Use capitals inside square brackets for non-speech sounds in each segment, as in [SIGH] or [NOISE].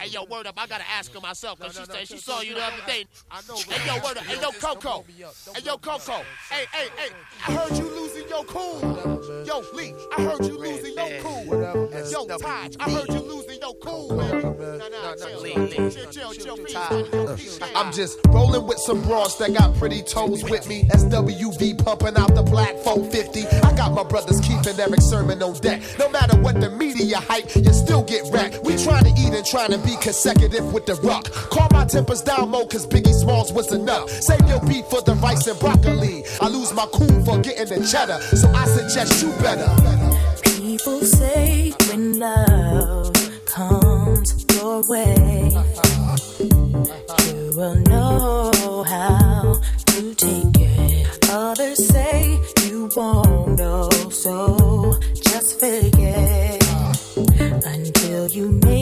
Hey yo, word up! I gotta ask her myself because no, no, she no, said she saw you the other day. I know. Hey yo, word up! Hey yo, Coco! Hey yo, Coco! Hey, hey, hey! I heard you losing your cool. Yo, Lee, I heard you losing your cool. Yo, Taj, I heard you losing cool. I'm just rolling with some bros that got pretty toes with me. SWV pumping out the black 450. I got my brothers keeping Erick Sermon on deck. No matter what the media hype, you still get wrecked. We trying to eat and trying to be consecutive with the rock. Calm my tempers down, Mo, cause Biggie Smalls was enough. Save your beat for the rice and broccoli. I lose my cool for getting the cheddar, so I suggest you better. People say when love way, you will know how to take it. Others say you won't know, so just forget until you make.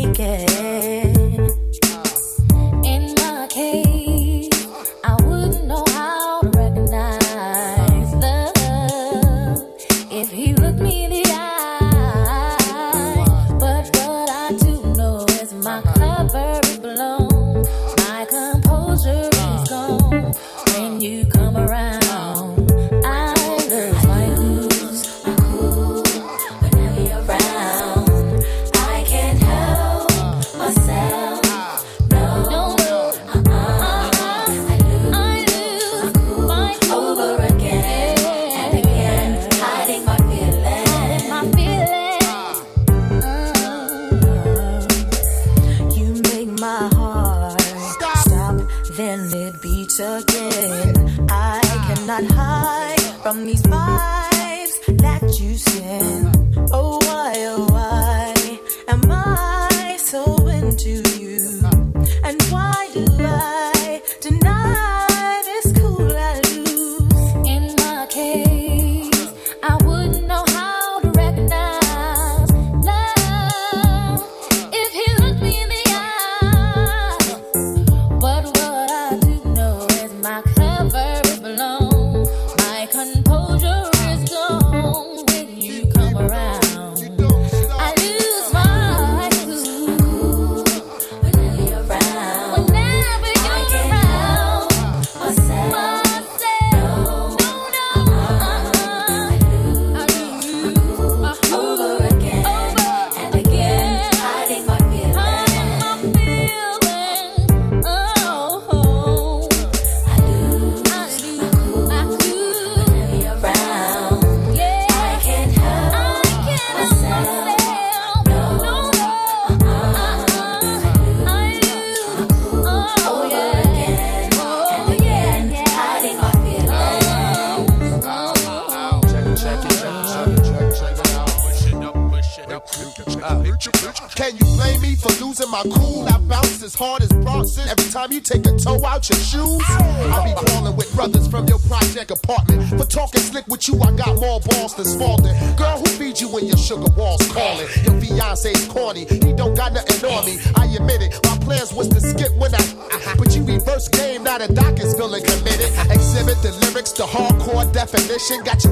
Got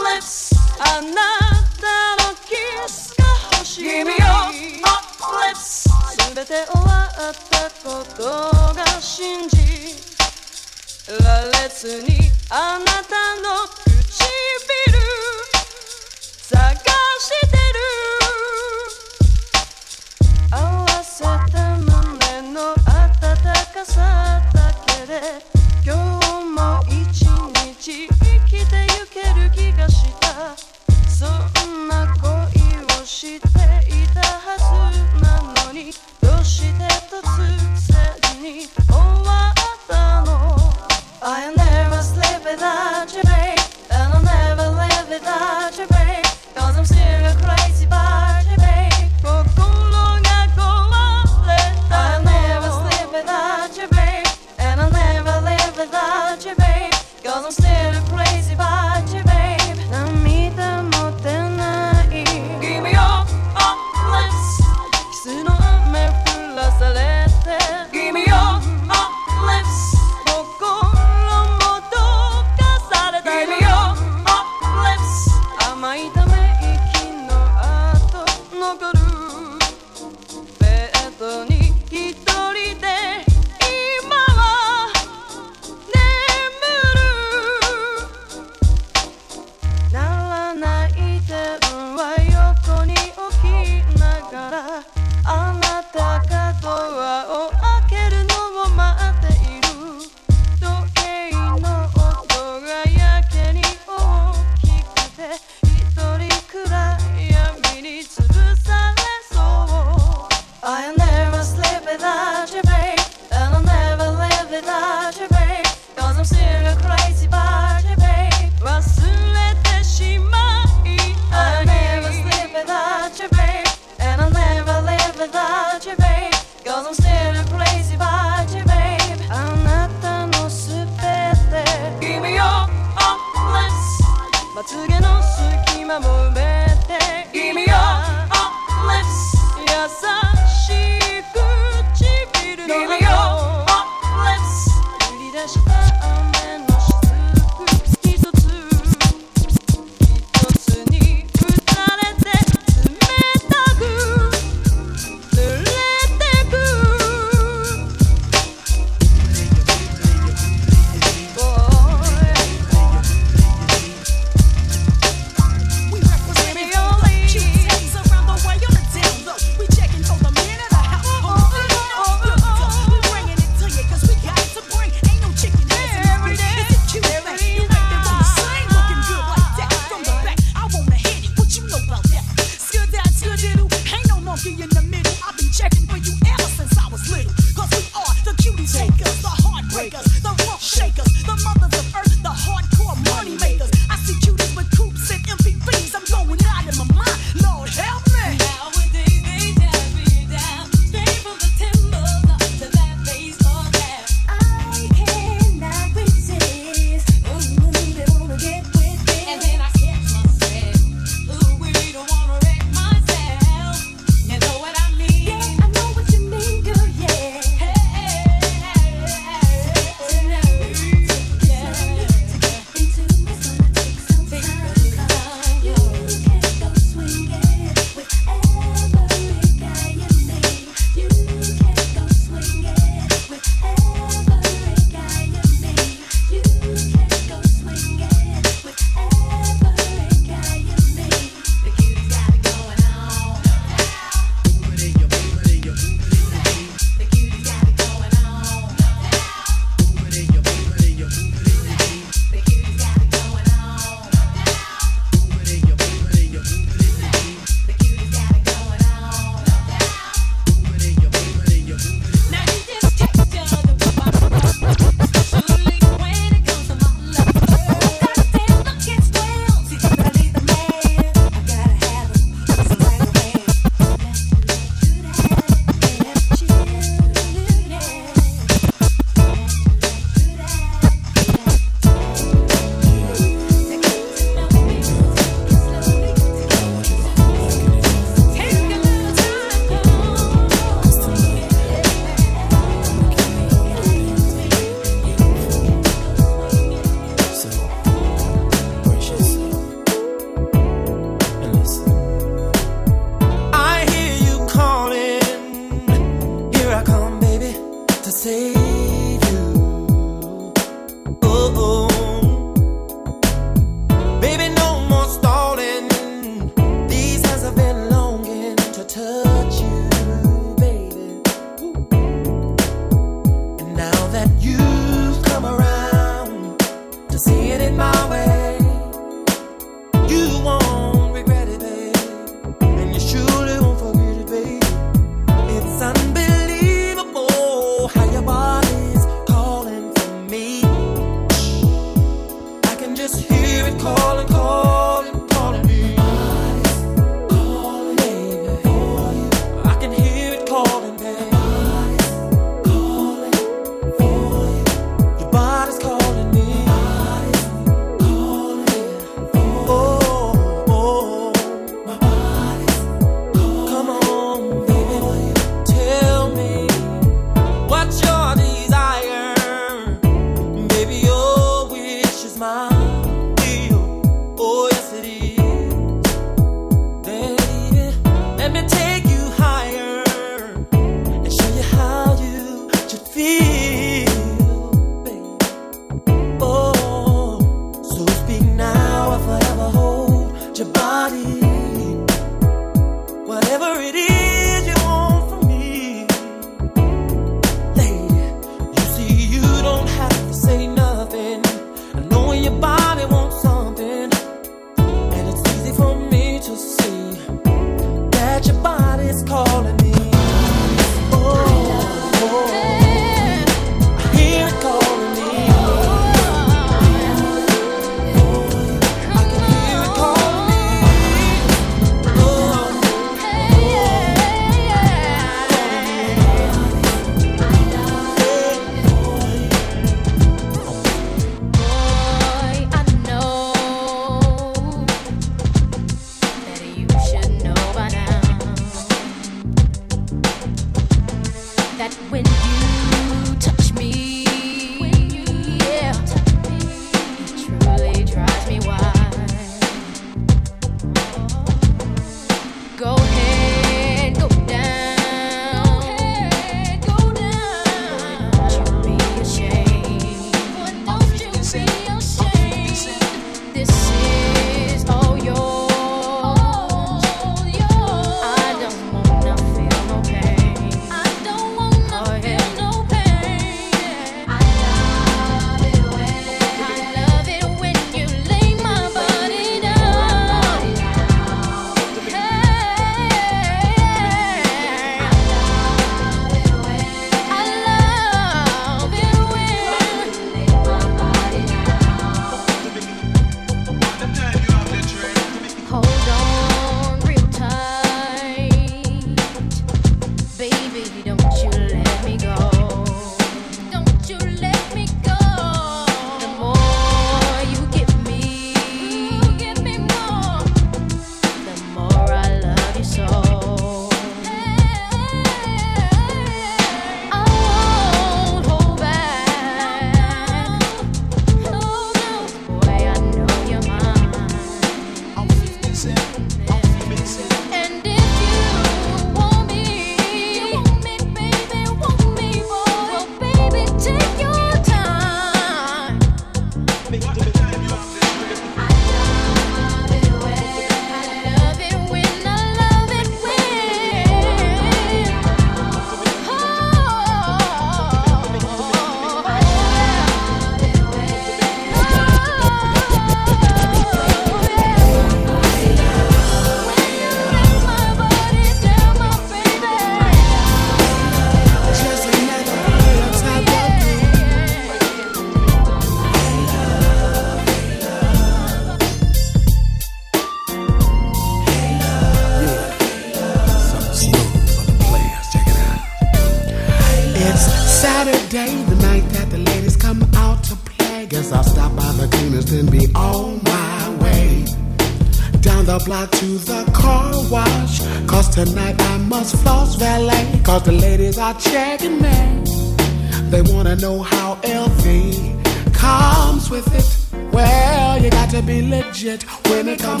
know how LV comes with it. Well, you got to be legit when it comes.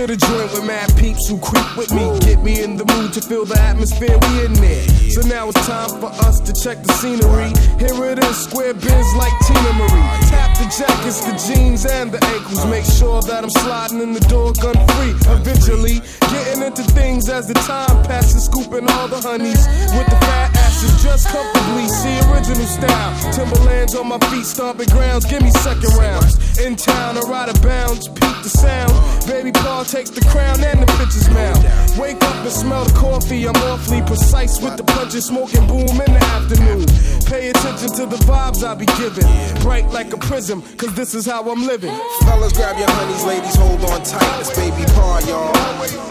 I the joint with mad peeps who creep with me. Get me in the mood to feel the atmosphere we in there. So now it's time for us to check the scenery. Here it is, square bins like Teena Marie. Tap the jackets, the jeans, and the ankles. Make sure that I'm sliding in the door gun free. Eventually, getting into things as the time passes, scooping all the honeys with the fat just comfortably. See original style. Timberlands on my feet, stomping grounds. Give me second rounds. In town or out of bounds, peep the sound. Baby Paul takes the crown and the pitcher's mouth. Wake up and smell the coffee. I'm awfully precise with the punches, smoking boom in the afternoon. Pay attention to the vibes I be giving. Bright like a prism, cause this is how I'm living. Fellas, grab your honeys, ladies, hold on tight. It's baby Paul, y'all.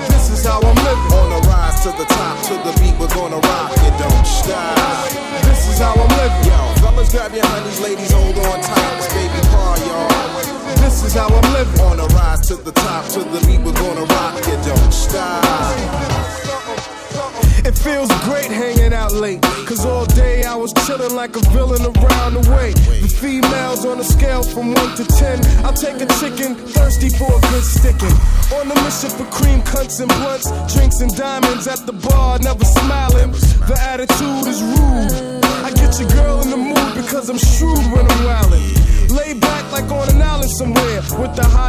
This is how I'm living. On a rise to the top, to the beat, we're gonna rock it, don't stop. This is how I'm living. Yo, fellas, grab your honeys, ladies, hold on tight. It's baby Paul, y'all. This is how I'm living. On a rise to the top, to the beat, we're gonna rock it, don't stop. Feels great hanging out late. Cause all day I was chilling like a villain around the way. The females on a scale from 1 to 10. I'll take a chicken, thirsty for a good sticking. On the mission for cream cunts and blunts, drinks and diamonds at the bar, never smiling. The attitude is rude. I get your girl in the mood because I'm shrewd when I'm wildin'.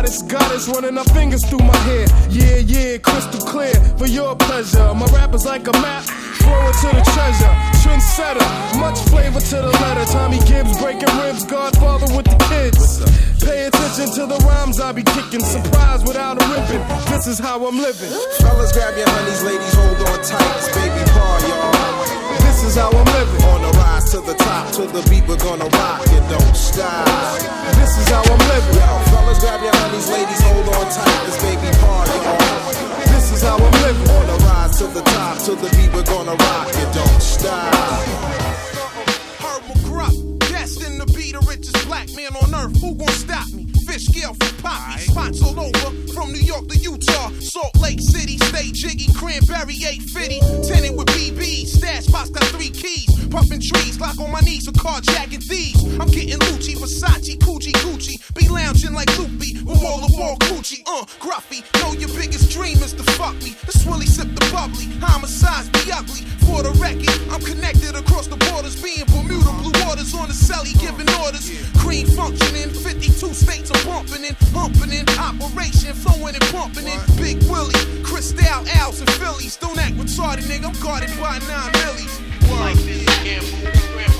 Hottest goddess running her fingers through my hair. Yeah, yeah, crystal clear for your pleasure. My rap is like a map, throw it to the treasure. Trendsetter, much flavor to the letter. Tommy Gibbs breaking ribs, Godfather with the kids. Pay attention to the rhymes I be kicking. Surprise without a ribbon. This is how I'm living. Fellas, grab your honeys, ladies, hold on tight. It's baby Paul, y'all. This is how I'm living. On a rise to the top, to the beat, we're gonna rock it, don't stop. This is how I'm living. Yo, fellas, grab your honeys, ladies, hold on tight. It's baby Paul, y'all. This is how I'm living. On a rise to the top, to the beat, we're gonna rock it, don't stop. Herb McGruff, destined to be the richest black man on earth. Who gon' stop me? Fish scale from Poppy. Spots all over, from New York to Utah. Salt Lake City, stay jiggy. Cranberry 850. Tenant with BB. Stash box got three keys. Puffin' trees, lock on my knees for carjacking thieves. I'm getting Lucci, Versace, Gucci, Gucci. Be lounging like Loopy with wall to wall Gucci. Uh, Gruffy, know your biggest dream is to fuck me. This Willie sip the bubbly. Homicides be ugly. For the record, I'm connected across the borders. Being Bermuda, blue waters on the celly, giving orders. Cream functioning, 52 states are bumping in, humping in. Operation, flowing and pumping in. Big Willie, Cristal, Al's, and Phillies. Don't act retarded, nigga. I'm guarded by nine millies. Life is a gamble,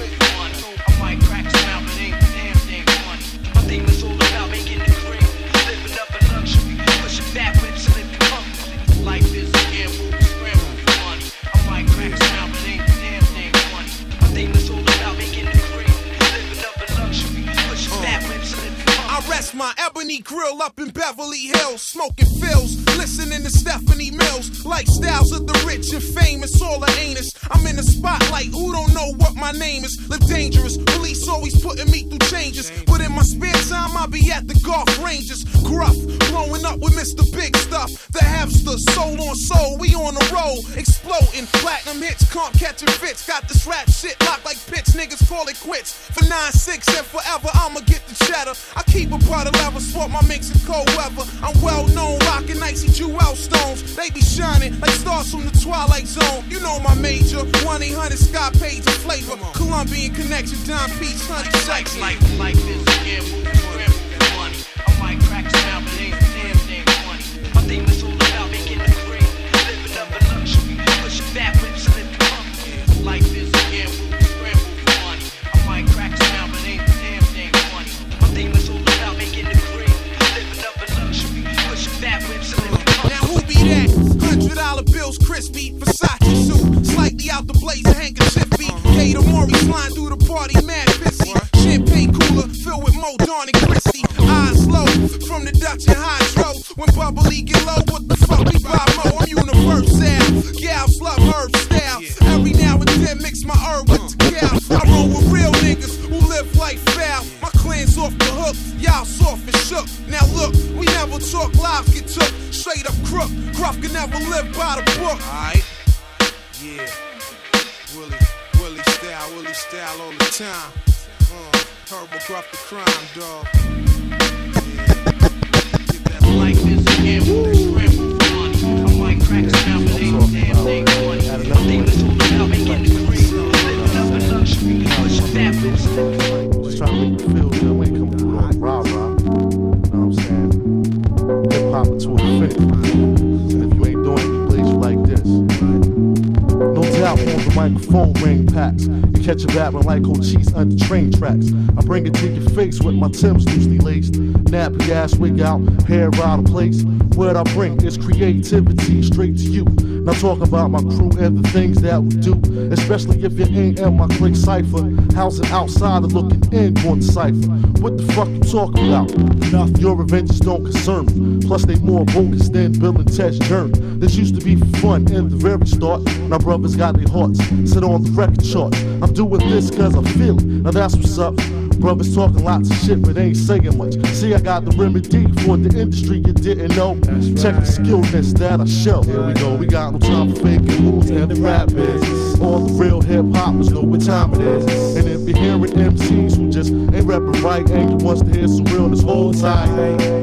I rest my ebony grill up in Beverly Hills, smoking fills, listening to Stephanie Mills. Lifestyles of the rich and famous, all the anus. I'm in the spotlight, who don't know what my name is? Live dangerous, police always putting me through changes. But in my spare time, I be at the golf ranges. Gruff, blowing up with Mr. Big Stuff. The Hamster, soul on soul, we on the road. Exploding, platinum hits, comp catching fits. Got this rap shit locked like pitch, niggas call it quits. For 9-6 and forever, I'ma get the cheddar. I keep of sport my mix in cold weather. I'm well known, rocking icy jewel stones. They be shining like stars from the Twilight Zone. You know my major, 1 800 Scott Page flavor. Colombian connection, Don Peach, honey, Life, sexy. life, life is a gamble, scramble for money. I might crack dollar bills, crispy, Versace suit, slightly out the blazer, handkerchief beat. Gator Maury flying through the party, mad pissy. Champagne cooler filled with Mo Darn and Christy. Eyes low from the Dutch and Hydro. When bubbly get low, what the fuck we buy Mo? I'm universal. Gals love herb style. Every now and then mix my herb with the cow. I roll with real niggas who live like foul. My clan's off the hook, y'all soft and shook. Now look, we never talk lives get took. Straight up crook, Gruff can never live by the book. Alright. Yeah. Willie, Willie style, Willie style all the time. Uh, Herb McGruff the crime, dog. Life is a gamble, scramble for money. I might crack a smile, but ain't the damn thing funny. My theme is all about making the cream, living up in luxury, whips and. Just trying to make you feel Hip hop to infinity. And Doubt on the microphone ring packs. You catch a battling like Cochise under train tracks. I bring it to your face with my Tim's loosely laced. Nappy ass wig out, hair out of place. What I bring is creativity straight to you. Now talking about my crew and the things that we do. Especially if you ain't in my click cipher. Housing outside and looking in on the cipher. What the fuck you talking about? Enough, your adventures don't concern me. Plus they more bogus than Bill and Ted's journey. This used to be fun in the very start. My brothers got hearts sit on the record chart. I'm doing this cause I feel it. Now that's what's up. Brothers talking lots of shit, but ain't saying much. See, I got the remedy for the industry you didn't know. Check the skillness that I show. Here we go, we got no time for faking moves and the rap business. All the real hip hoppers know what time it is. And if you're hearing MCs who just ain't rapping right and you wants to hear some realness, hold tight.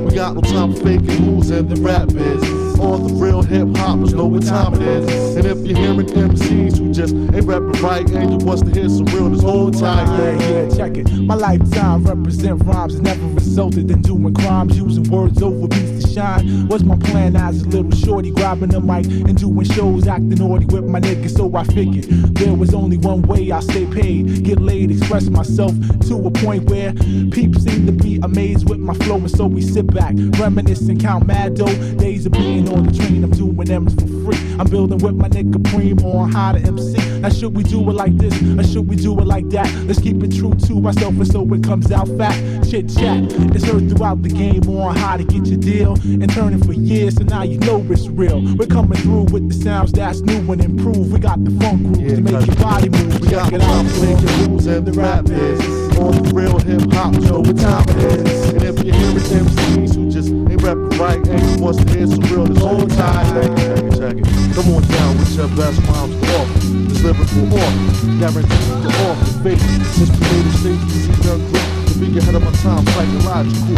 We got no time for faking moves and the rap business. All the real hip hoppers know what time it is. And if you're hearing MCs who just ain't rapping right and you wants to hear some realness, hold tight. Yeah, yeah, check it. My lifetime represent rhymes has never resulted in doing crimes, using words over beats shine. What's my plan as a little shorty, grabbing the mic and doing shows, acting naughty with my niggas? So I figured there was only one way I stay paid, get laid, express myself to a point where people seem to be amazed with my flow, and so we sit back, reminisce and count mad dough. Days of being on the train, I'm doing them for free. I'm building with my nigga Preem on how to MC. Now should we do it like this or should we do it like that? Let's keep it true to ourselves and so it comes out fat. Chit chat is heard throughout the game on how to get your deal. And turning for years, so now you know it's real. We're coming through with the sounds that's new and improved. We got the funk grooves to make your body move. We got it out, making rules and the rap is on the real hip hop. You know what time it is. And if you hear it, MCs who just ain't rapping right and who wants to hear some real, this whole time. Check it, check it. Come on down with your best rhymes to offer. This lyrical offer, guaranteed to offer faith. This creative stage is done quick. To be ahead of my time, psychological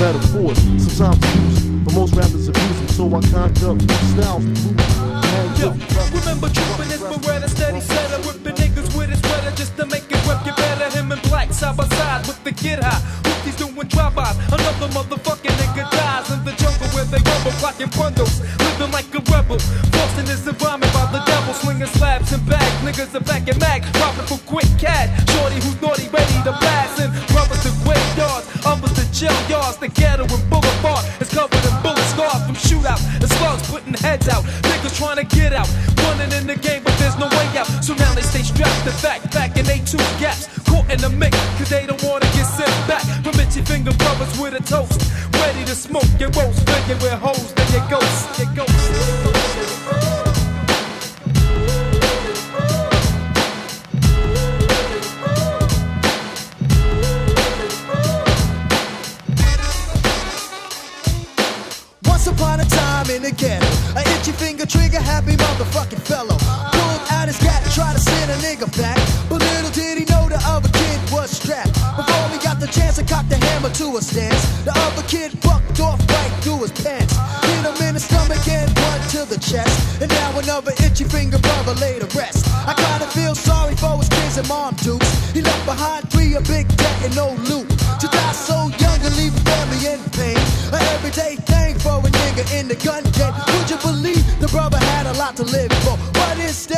metaphors. Sometimes used, but most rappers abuse them, so I conduct styles to. Yo, remember trooping his Beretta, steady setter, whipping niggas with his sweater just to make it work. You better him in black side by side with the kid high. Hoopties doing drive-bys, another motherfucking nigga dies in the jungle where they rumble, blocking bundles, living like a rebel. Forcing his environment by the devil, slinging slabs and bags. Niggas are back in mag, robbing for quick cash. Shorty who's naughty, ready to blast, jail yards. The ghetto and boulevard is covered in bullet scars from shootouts and slugs putting heads out. Niggas trying to get out, running in the game, but there's no way out. So now they stay strapped to back, back in they two gaps, caught in the mix, cause they don't wanna get sent back. From itchy finger brothers with a toast, ready to smoke your roast, figure with hoes, then your ghost, But little did he know the other kid was strapped. Before he got the chance to cock the hammer to a stance, the other kid bucked off right through his pants. Hit him in the stomach and one to the chest. And now another itchy finger brother laid to rest. I kinda feel sorry for his kids and mom dukes. He left behind three a big debt and no loot. To die so young and leave a family in pain. A everyday thing for a nigga in the gun game. Would you believe the brother had a lot to live for? But instead he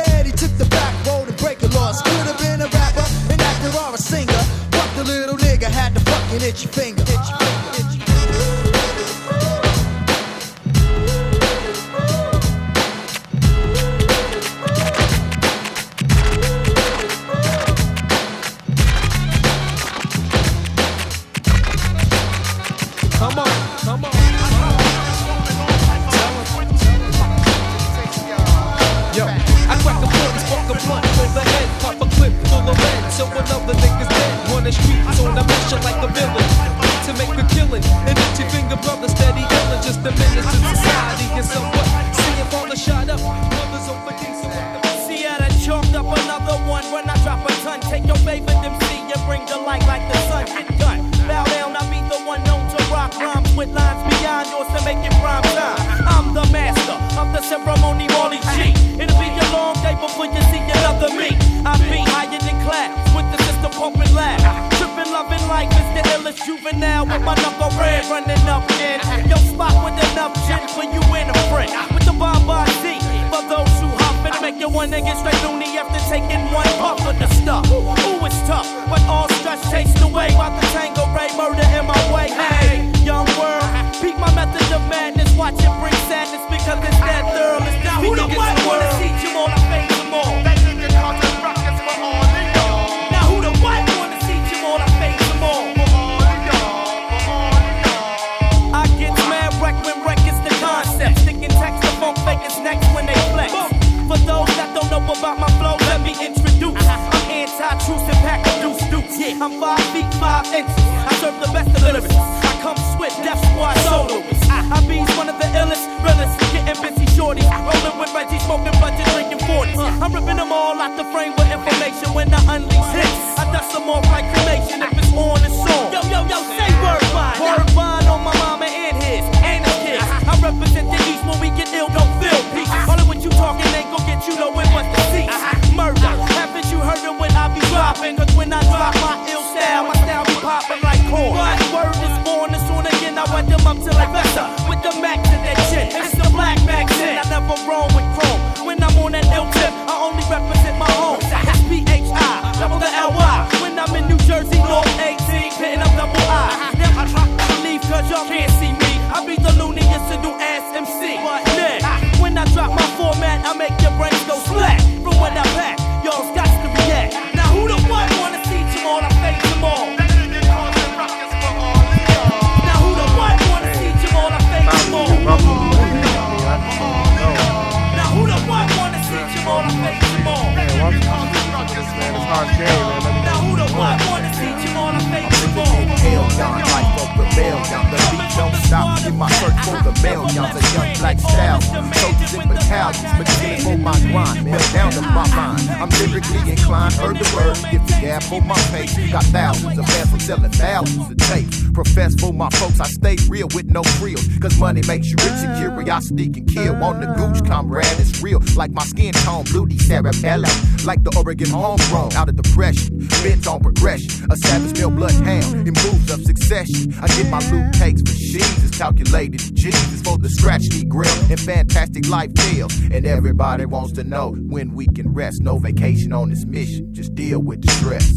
Oregon homegrown, out of depression. Bent on progression. A savage male bloodhound in moves of succession. I get my loot takes for she's it's calculated. Jesus for the scratchy grill and fantastic life tales. And everybody wants to know when we can rest. No vacation on this mission, just deal with the stress.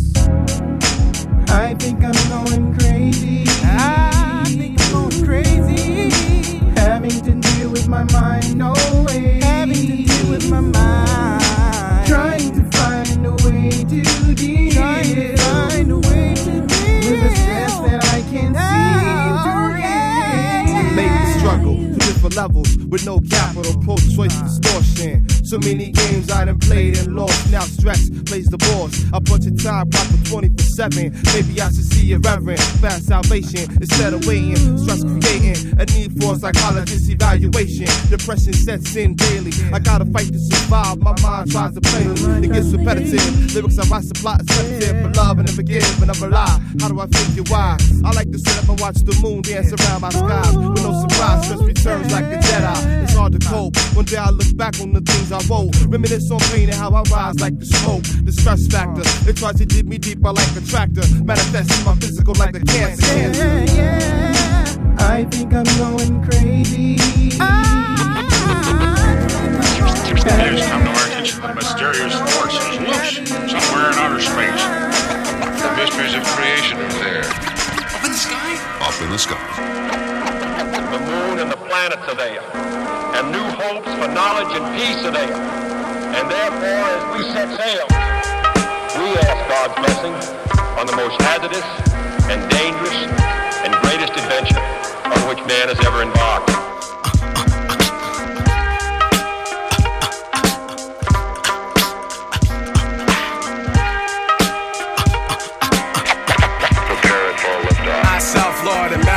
I think I'm going crazy. I think I'm going crazy. Having to deal with my mind, no way. Levels with no capital, pro choice distortion. So many games I done played and lost. Now stress plays the boss. A bunch of time proper 24 7. Maybe I should see a reverend. Fast salvation instead of waiting. Stress creating a need for a psychologist evaluation. Depression sets in daily. I gotta fight to survive. My mind tries to play me. It gets repetitive. Lyrics I write supply is for love and to forgive and never lie. How do I figure why? I like to sit up and watch the moon dance around my skies. With no surprise, stress returns like a Jedi. It's hard to cope. One day I look back on the things I wrote. Reminisce on pain and how I rise like the smoke. The stress factor, it tries to dig me deeper like a tractor. Manifesting my physical like a cancer. Yeah, yeah. I think I'm going crazy. It has come to our attention that mysterious force is loose somewhere in outer space. The mysteries of creation are there. Up in the sky? Up in the sky. Planets are there. And new hopes for knowledge and peace are there. And therefore, as we set sail, we ask God's blessing on the most hazardous and dangerous and greatest adventure on which man has ever embarked. Prepare for what I,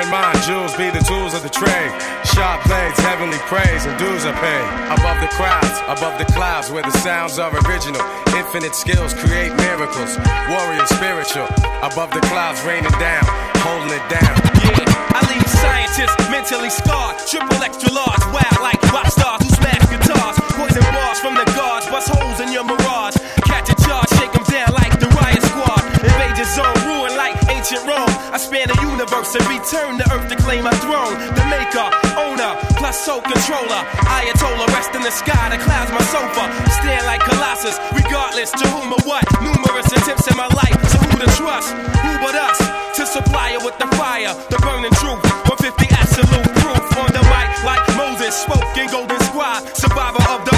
in mind, jewels be the tools of the trade. Sharp blades, heavenly praise, and dues are paid. Above the crowds, above the clouds, where the sounds are original. Infinite skills create miracles. Warrior spiritual. Above the clouds, raining down, holding it down. Yeah, I leave scientists mentally scarred. Triple extra large, wild like rock stars who smash guitars. Span the universe and return to earth to claim my throne. The maker, owner, plus soul controller. Ayatollah, rest in the sky, the clouds my sofa. Stand like Colossus, regardless to whom or what. Numerous attempts in my life, so who to trust? Who but us? To supply it with the fire, the burning truth. 150 absolute proof on the mic, like Moses spoke in Golden Squad. Survivor of the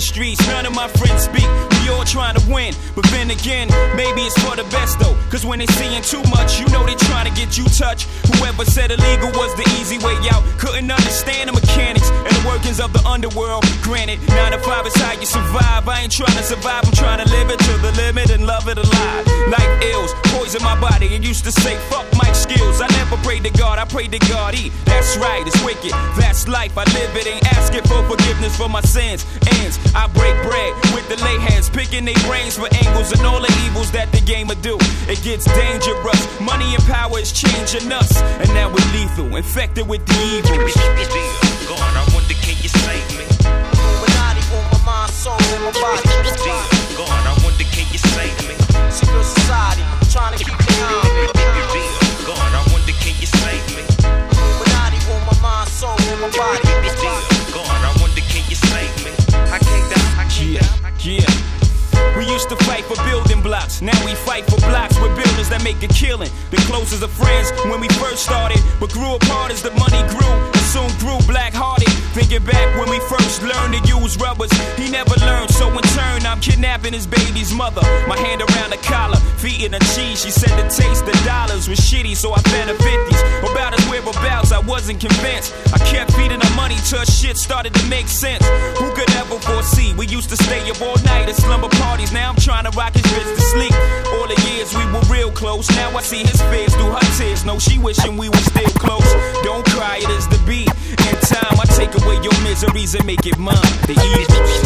streets. None of my friends speak. All trying to win. But then again, maybe it's for the best though. Cause when they seeing too much, you know they trying to get you touched. Whoever said illegal was the easy way out. Couldn't understand the mechanics and the workings of the underworld. Granted, nine to five is how you survive. I ain't trying to survive, I'm trying to live it to the limit and love it alive. Life ills, poison my body. And used to say, fuck Mike skills. I never prayed to God, I prayed to God. E. That's right, it's wicked. That's life. I live it, ain't asking for forgiveness for my sins. Ends, I break bread with the lay hands, picking their brains for angles and all the evils that the game will do. It gets dangerous. Money and power is changing us. And now we're lethal, infected with the evils. God, I wonder can you save me? Illuminati on my mind, soul, and my body. Now we fight for blocks with builders that make a killing. The closest of friends when we first started, but grew apart as the money grew. And soon grew black hearted. Thinking back when we first learned to use rubbers, he never learned. So in turn, I'm kidnapping his baby's mother. My hand around the collar, feet in the cheese. She said the taste of dollars was shitty, so I fed her 50s. About his whereabouts, I wasn't convinced. I kept feeding her money till shit started to make sense. Who could ever foresee? We used to stay up all night at slumber parties. Now I'm trying to rock his bitch to sleep. All the years we were real close. Now I see his face through her tears. No, she wishing we were still close. Don't cry, it is the beat. In time, I take away your miseries and make it mine. The evils.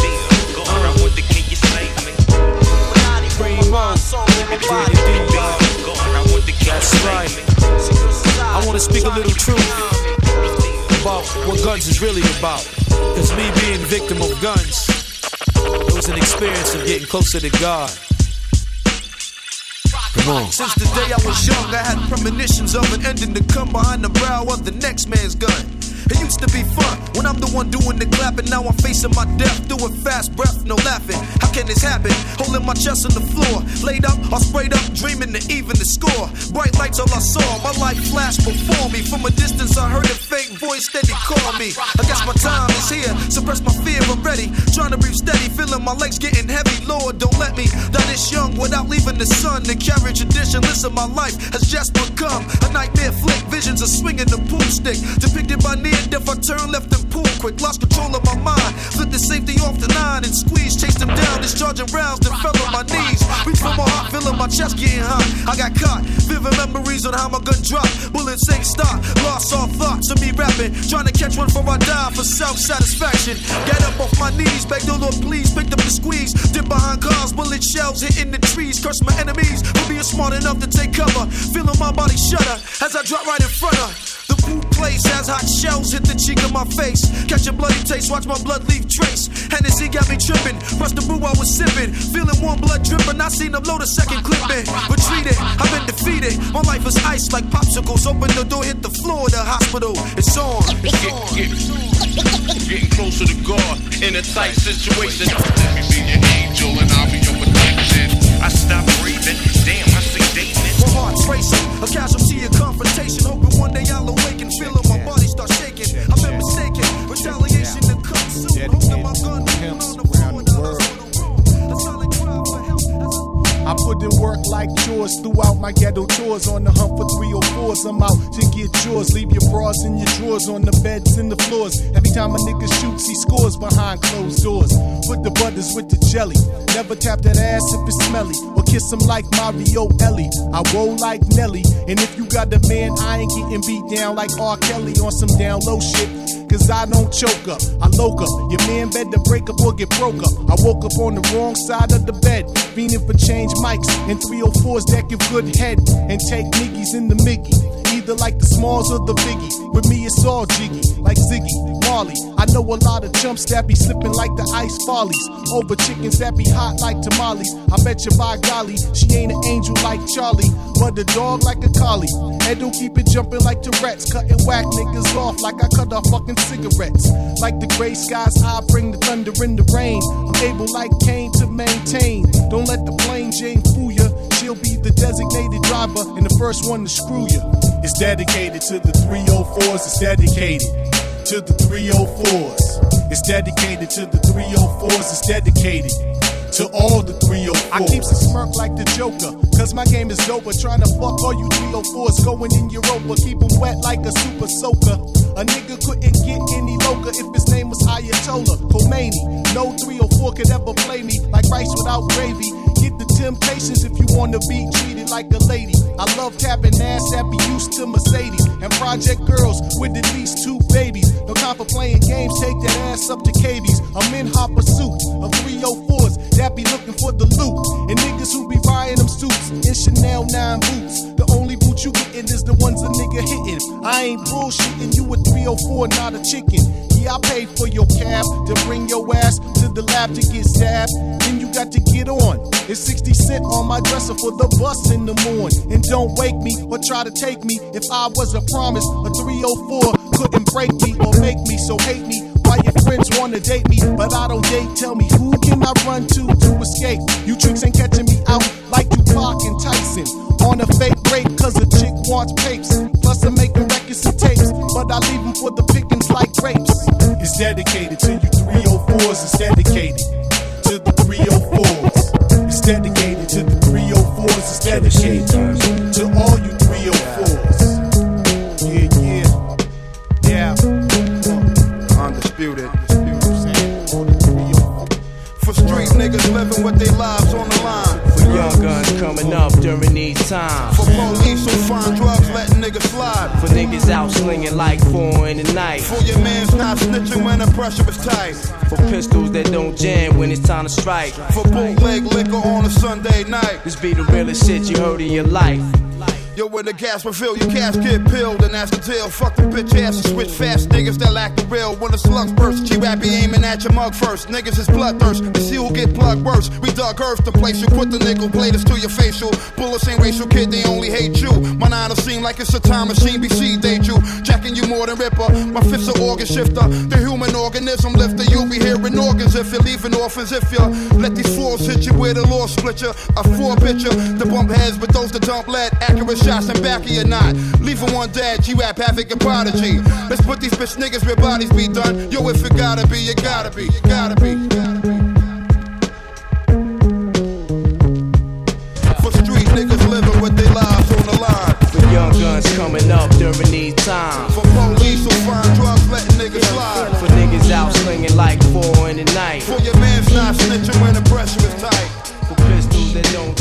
God, I wonder can you save me? Illuminati on my mind, soul, and my body. God, I wonder can you That's right. I want to speak a little truth about what guns is really about. Because me being victim of guns, it was an experience of getting closer to God. Come on. Since the day I was young, I had premonitions of an ending to come behind the brow of the next man's gun. It used to be fun when I'm the one doing the clapping. Now I'm facing my death, doing fast breath, no laughing. Can this happen? Holding my chest on the floor, laid up or sprayed up, dreaming to even the score. Bright lights all I saw, my life flashed before me. From a distance, I heard a faint voice steady call me. I guess my time is here. Suppress my fear, I'm ready. Trying to breathe steady, feeling my legs getting heavy. Lord, don't let me die this young without leaving the sun. The carry tradition. Listen, my life has just become a nightmare flick. Visions of swinging the pool stick, depicted by near death. I turn left and pull quick, lost control of my mind. Flipped the safety off the nine and squeeze, chased them down, discharging rounds, then fell on my knees. Reach for my heart, feeling my chest getting hot. I got caught, vivid memories on how my gun dropped. Bullets ain't stop, lost all thoughts of me rapping, trying to catch one before I die for self satisfaction. Get up off my knees, beg the Lord, please pick up the squeeze. Dip behind cars, bullet shells hitting the trees. Curse my enemies for being smart enough to take cover. Feeling my body shudder as I drop right in front of. The pool place as hot shells hit the cheek of my face. Catch a bloody taste, watch my blood leave trace. Hennessy got me tripping, pressed the brew I was sipping. Feeling warm blood dripping, I seen them load a second clip clipping. Retreated, I've been defeated. My life is ice like popsicles. Open the door, hit the floor of the hospital. It's on. It's on. Getting closer to God in a tight situation. Let me be your angel and I'll be your protection. I stop A casualty of confrontation. Hoping one day I'll awaken, feeling my body start shaking. I've been mistaken, retaliation to come soon. Holding my gun down on the floor in the I put in work like chores throughout my ghetto chores. On the hunt for 304s, I'm out to get yours. Leave your bras in your drawers on the beds and the floors. Every time a nigga shoots, he scores behind closed doors. Put the butters with the jelly. Never tap that ass if it's smelly. Or kiss him like Mario Ellie. I roll like Nelly. And if you got a man, I ain't getting beat down like R. Kelly on some down low shit. Cause I don't choke up, I loke up. Your man better break up or get broke up. I woke up on the wrong side of the bed, fiending for change mics and 304s that give good head and take niggas in the Mickey. Either like the smalls or the biggie. With me, it's all jiggy, like Ziggy, Marley. I know a lot of chumps that be slipping like the ice follies. Over chickens that be hot like tamales. I bet you by golly, she ain't an angel like Charlie, but a dog like a collie. And don't keep it jumping like Tourette's, cutting whack niggas off like I cut off fucking cigarettes. Like the gray skies, I bring the thunder and the rain. I'm able like Kane to maintain. Don't let the plain Jane fool ya. She'll be the designated driver and the first one to screw you. It's dedicated to the 304s. It's dedicated to the 304s. It's dedicated to the 304s. It's dedicated to all the 304s. I keeps a smirk like the Joker, cause my game is doper. Trying to fuck all you 304s going in Europa. Keep 'em wet like a super soaker. A nigga couldn't get any yoga if his name was Ayatollah Khomeini. No 304 could ever play me like rice without gravy. Get the temptations if you wanna be treated like a lady. I love tapping ass that be used to Mercedes and project girls with at least two babies. No time for playing games, take that ass up to KB's. I'm in hot pursuit of 304s that be looking for the loot. And niggas who be buying them suits in Chanel 9 boots. The only boot you gettin' is the ones a nigga hitting. I ain't bullshitting, you a 304, not a chicken. Yeah, I paid for your cab to bring your ass to the lab to get stabbed. Then you got to get on. It's 60 cent on my dresser for the bus in the morning. And don't wake me or try to take me. If I was a promise, a 304 couldn't break me or make me, so hate me. Why your friends wanna date me, but I don't date. Tell me who can I run to to escape? You tricks ain't catching me out like Tupac and Tyson. On a fake break, cause a chick wants papes. Plus I'm making records and tapes, but I leave them for the pickings like grapes. It's dedicated to you 304s, it's dedicated to the 304s. It's dedicated to the 304s, it's dedicated to all with their lives on the line. For young guns coming up during these times. For police who find drugs letting niggas slide. For niggas out slinging like four in the night. For your man's not snitching when the pressure is tight. For pistols that don't jam when it's time to strike. For bootleg liquor on a Sunday night. This be the realest shit you heard in your life. Yo, when the gas refill, your cash get peeled, and that's the deal. Fuck the bitch ass and switch fast niggas that lack the real. When the slugs burst, G rap be aiming at your mug first. Niggas is bloodthirst, to see who get plugged worse. We dug earth to place you, put the nickel bladers to your facial. Bullets ain't racial, kid, they only hate you. My nine will seem like it's a time machine, BC date you. Jacking you more than Ripper. My fifth's an organ shifter, the human organism lifter. You'll be hearing organs if you're leaving orphans. If you let these flaws hit you with a law split you, a four picture. The bump heads with those that dump lead, accurate shots in back of your knot. Leaving one dead, G-Rap Havoc and Prodigy. Let's put these bitch niggas where bodies be done. Yo, if it gotta be, you gotta be, you gotta be. You gotta be. For street niggas living with their lives on the line. For young guns coming up during these times. For police who find drugs letting niggas slide. For niggas out slinging like four in the night. For your man's not snitching when the pressure is tight. For pistols that don't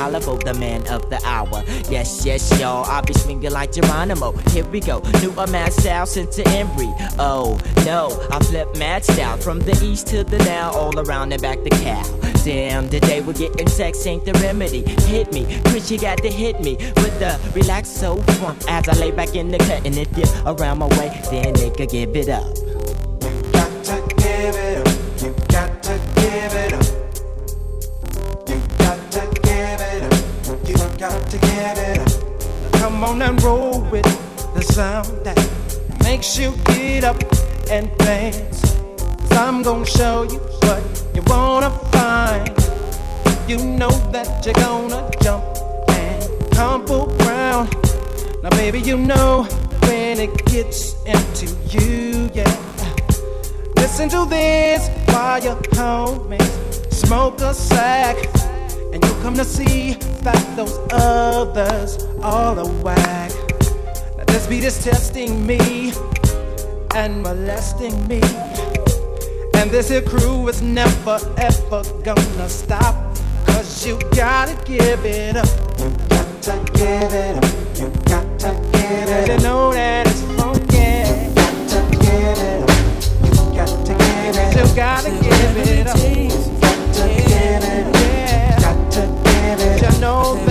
Collabo, the man of the hour. Yes, yes, y'all, I be swinging like Geronimo. Here we go, new a mad style since the Embry. Oh no, I flip mad style from the east to the now, all around and back the cow. Damn, the day we're getting sex ain't the remedy. Hit me, Chris, you got to hit me with the relax so fun as I lay back in the cut. And if you're around my way, then nigga, give it up. I'm gonna show you what you wanna find. You know that you're gonna jump and tumble around. Now, baby, you know when it gets into you, yeah. Listen to this while your homies smoke a sack. And you'll come to see that those others all a whack. Now, this beat is testing me and molesting me. And this here crew is never ever gonna stop. Cause you gotta give it up. You gotta give it up. You gotta give it up. You know that it's funky. You gotta give it up. You gotta give it up. You gotta give it up. You gotta give it up. You gotta give it up. You know that.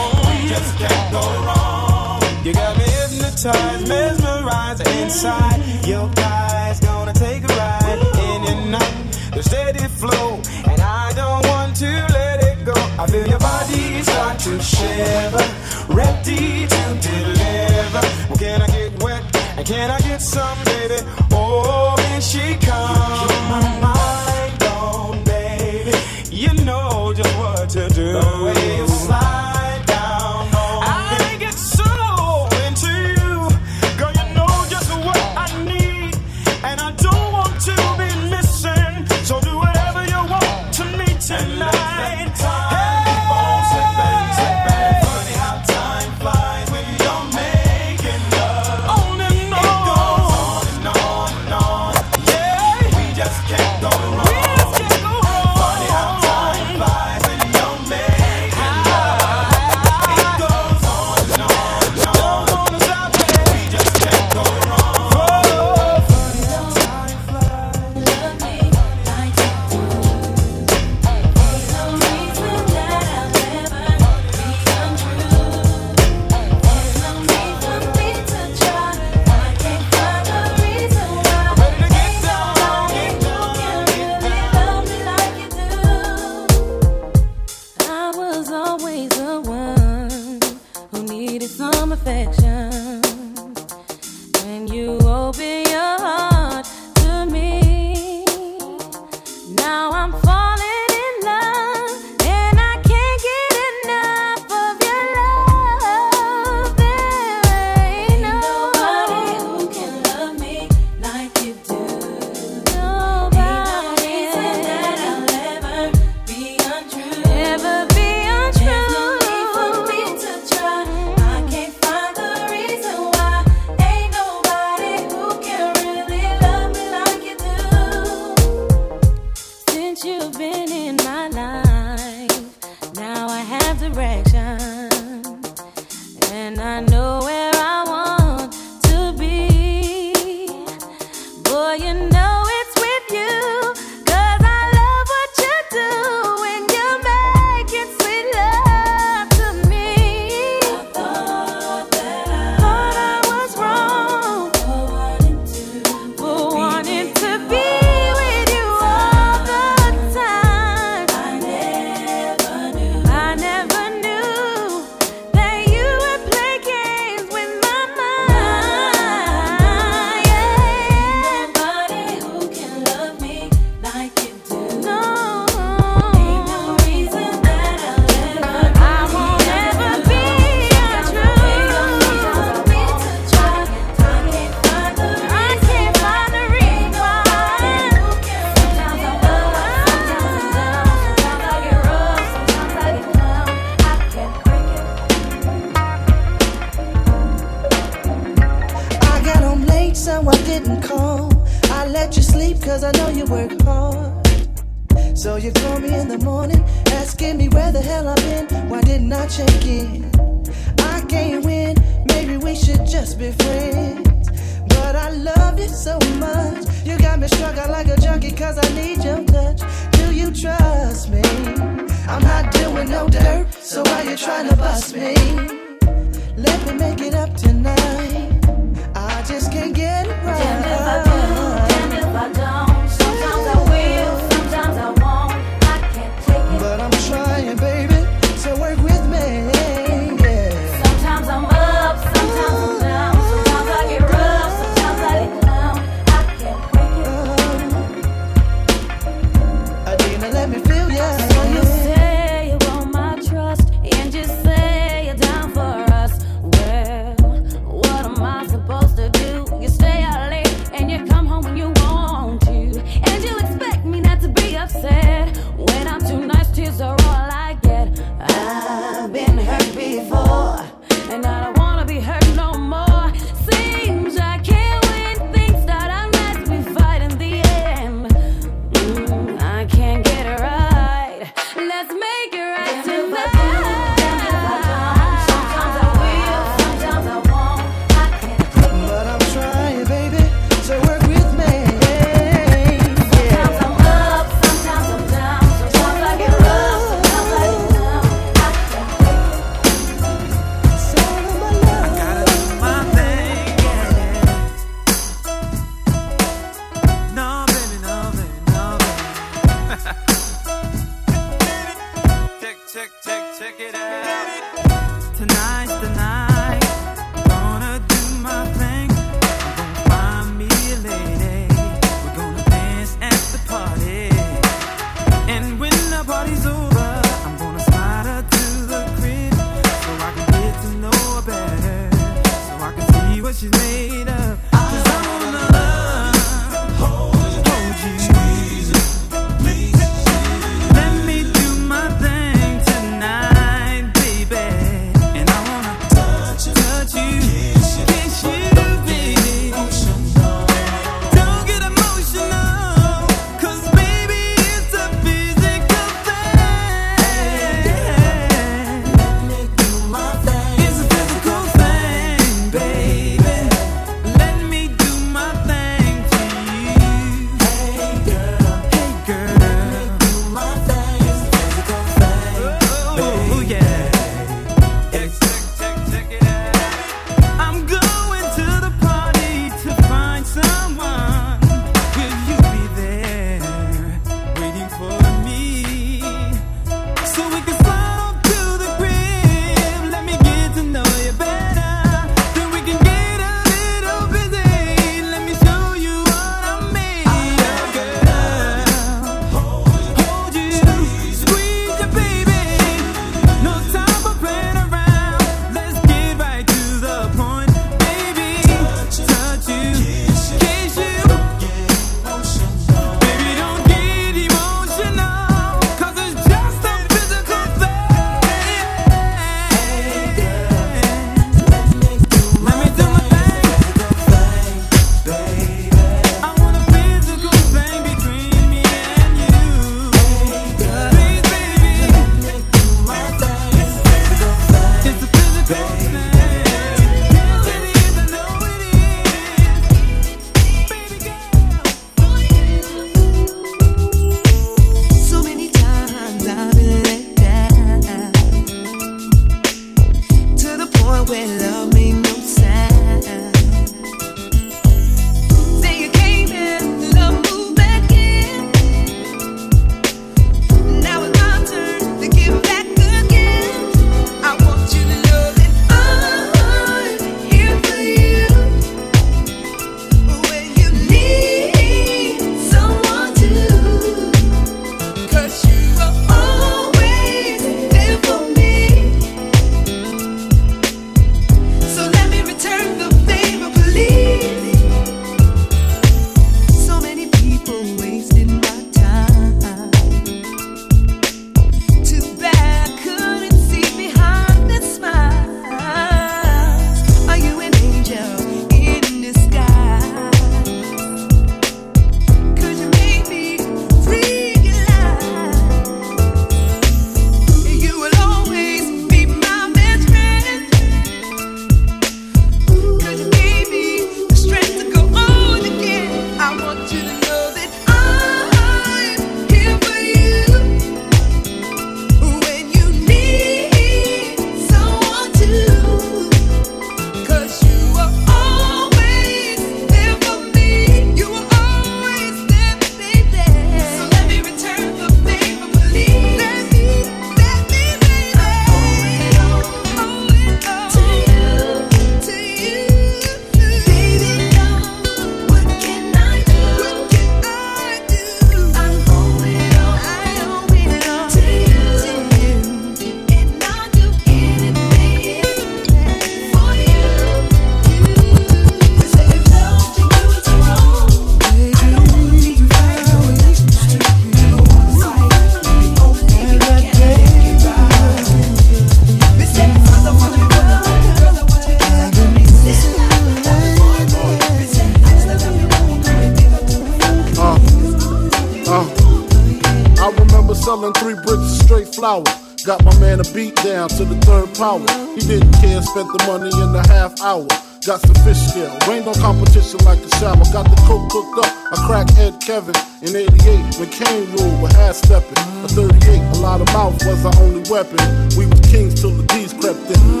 Shower. Got the coke cooked up. I cracked Ed Kevin in 88 when Kane ruled with half stepping. A 38, a lot of mouth was our only weapon. We was kings till the D's crept in.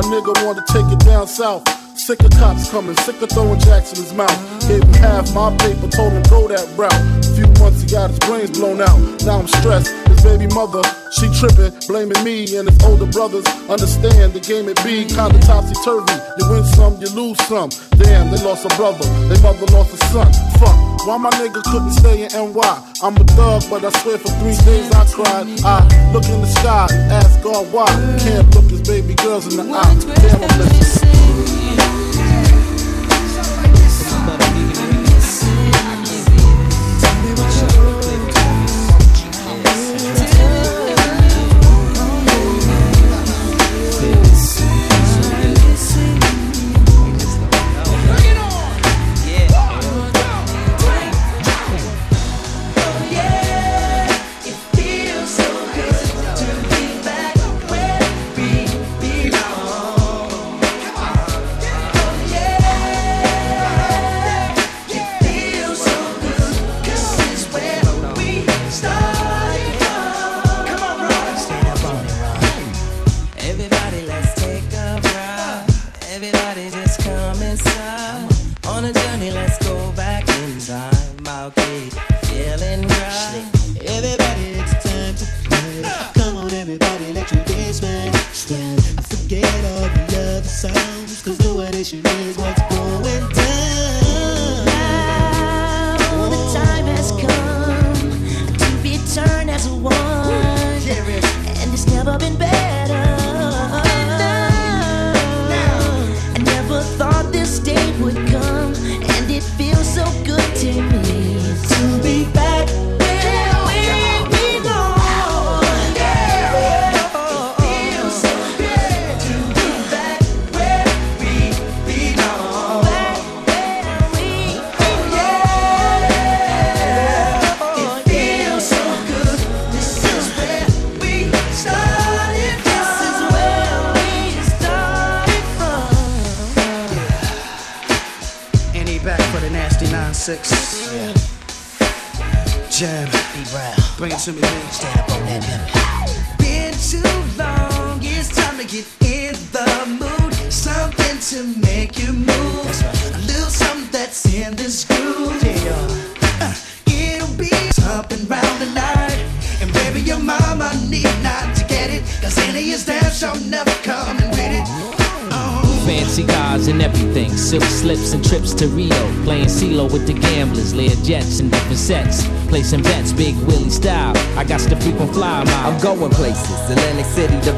My nigga wanna take it down south. Sick of cops coming, sick of throwing jacks in his mouth. Gave him half my paper, told him go that route. A few months he got his brains blown out. Now I'm stressed. Baby mother, she tripping, blaming me and his older brothers. Understand the game it be kinda topsy turvy. You win some, you lose some. Damn, they lost a brother, they mother lost a son. Fuck. Why my nigga couldn't stay in NY? I'm a thug, but I swear for three days I cried. I look in the sky ask God why. Can't look his baby girls in the eye. Damn, I'm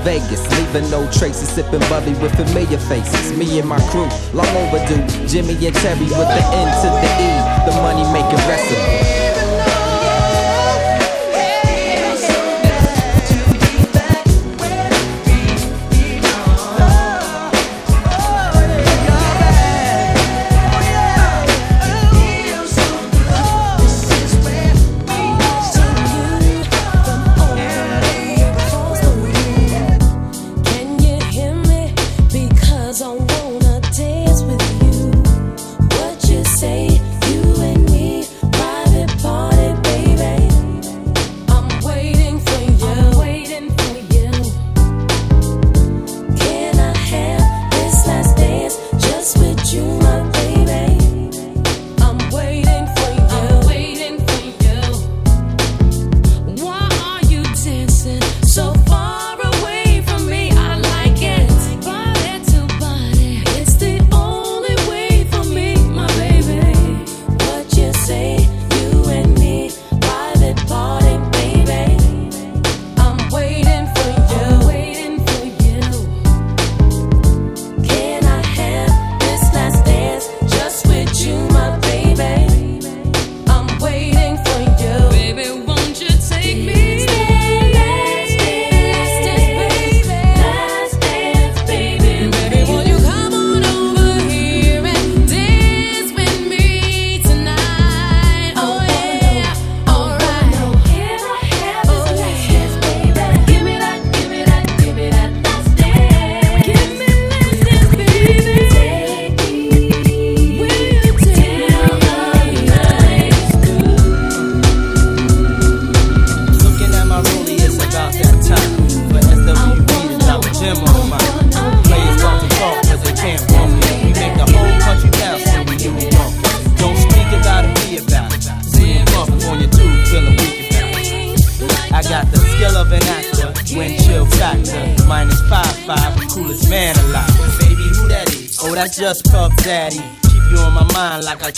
Vegas, leaving no traces, sipping bubbly with familiar faces. Me and my crew, long overdue. Jimmy and Terry with the N to the E, the money making recipe.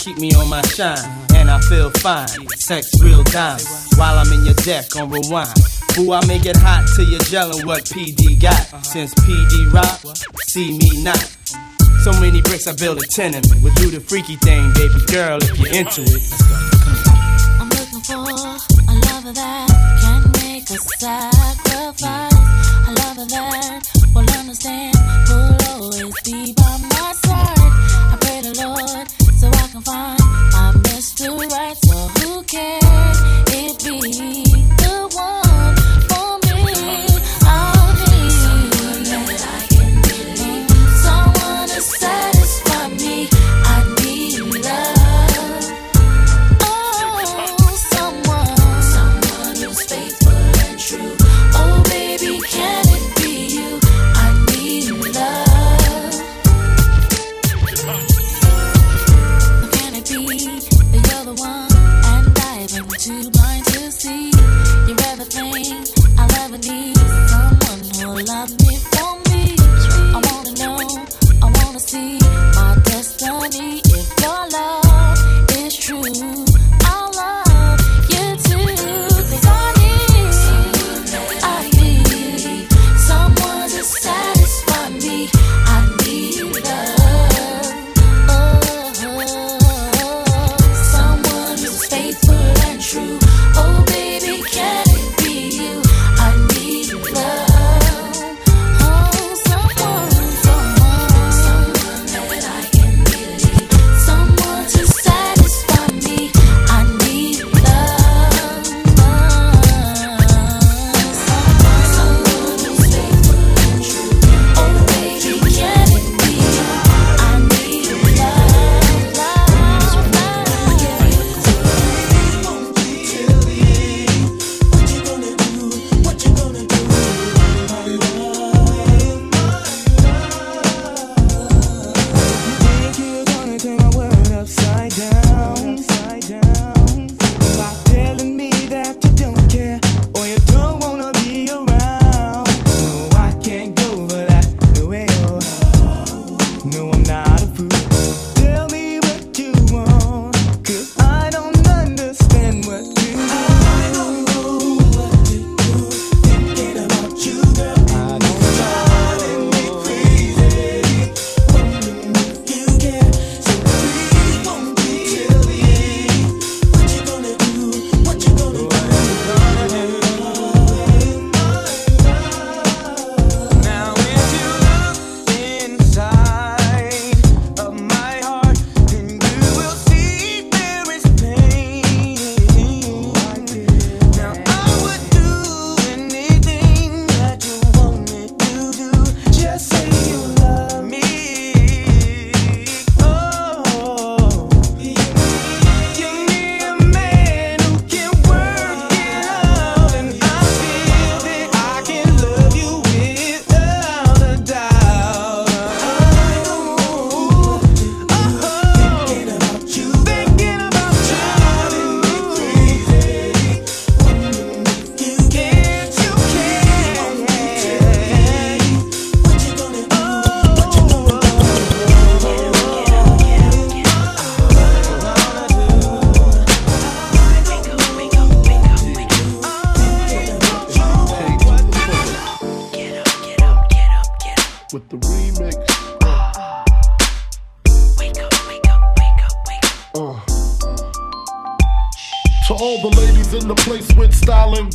Keep me on my shine. And I feel fine. Sex real time. While I'm in your deck on rewind. Ooh, I make it hot till you're gelling what PD got. Since PD rock, see me not. So many bricks, I build a tenement. We'll do the freaky thing, baby girl, if you're into it.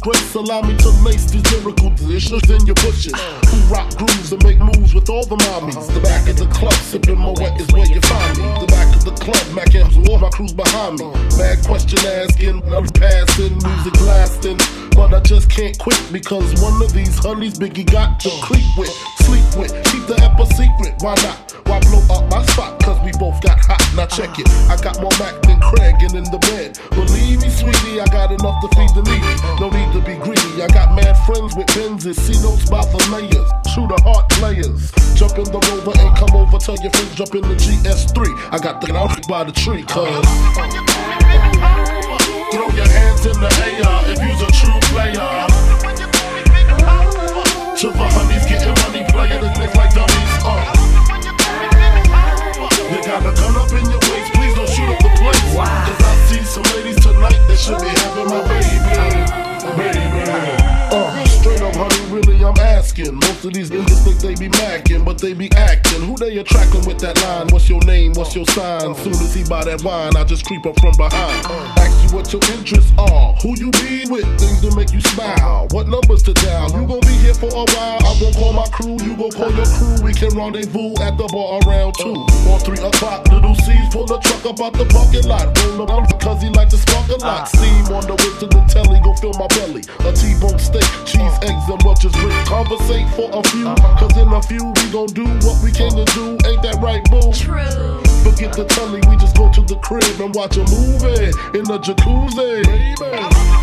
Grace, allow me to lace these lyrical dishes in your bushes. Who rock grooves and make moves with all the mommies. The back of the club, sipping my wet is where you find me. The back of the club, Mac M's all my crew's behind me. Mad question asking, I'm passing, music blasting. But I just can't quit because one of these honeys Biggie got to creep with, sleep with, keep the ep a secret. Why not? Why blow up my spot? Cause we both got hot. Now check it. I got more Mac than Craig and in the bed. Believe me, sweetie, I got enough to feed the needy. No need to be greedy. I got mad friends with Benzes, see notes by the layers. True to heart players. Jump in the rover and come over. Tell your friends jump in the GS3. I got the out by the tree, cuz. Throw your hands in the air if you's a true player. To the honeys getting money, playing the things like dummies. Got a gun up in your waist, please don't shoot up the place. Cause I see some ladies tonight that should be having my baby. Baby. Asking. Most of these niggas think they be macking, but they be acting. Who they attracting with that line? What's your name? What's your sign? Soon as he buy that wine, I just creep up from behind. Uh, ask you what your interests are. Who you be with? Things to make you smile. What numbers to dial? You gon' be here for a while. I'm gon' call my crew. You gon' call your crew. We can rendezvous at the bar around two or three o'clock. Little C's pull the truck up out the parking lot. Roll around because he like to spark a lot. See him on the way to the telly. Go fill my belly. A T-bone steak, cheese, eggs, and Rutgers brick. Conversate for a few. Cause in a few we gon' do what we came to do. Ain't that right, boo? True. Forget the telly. We just go to the crib and watch a movie in the jacuzzi. Baby.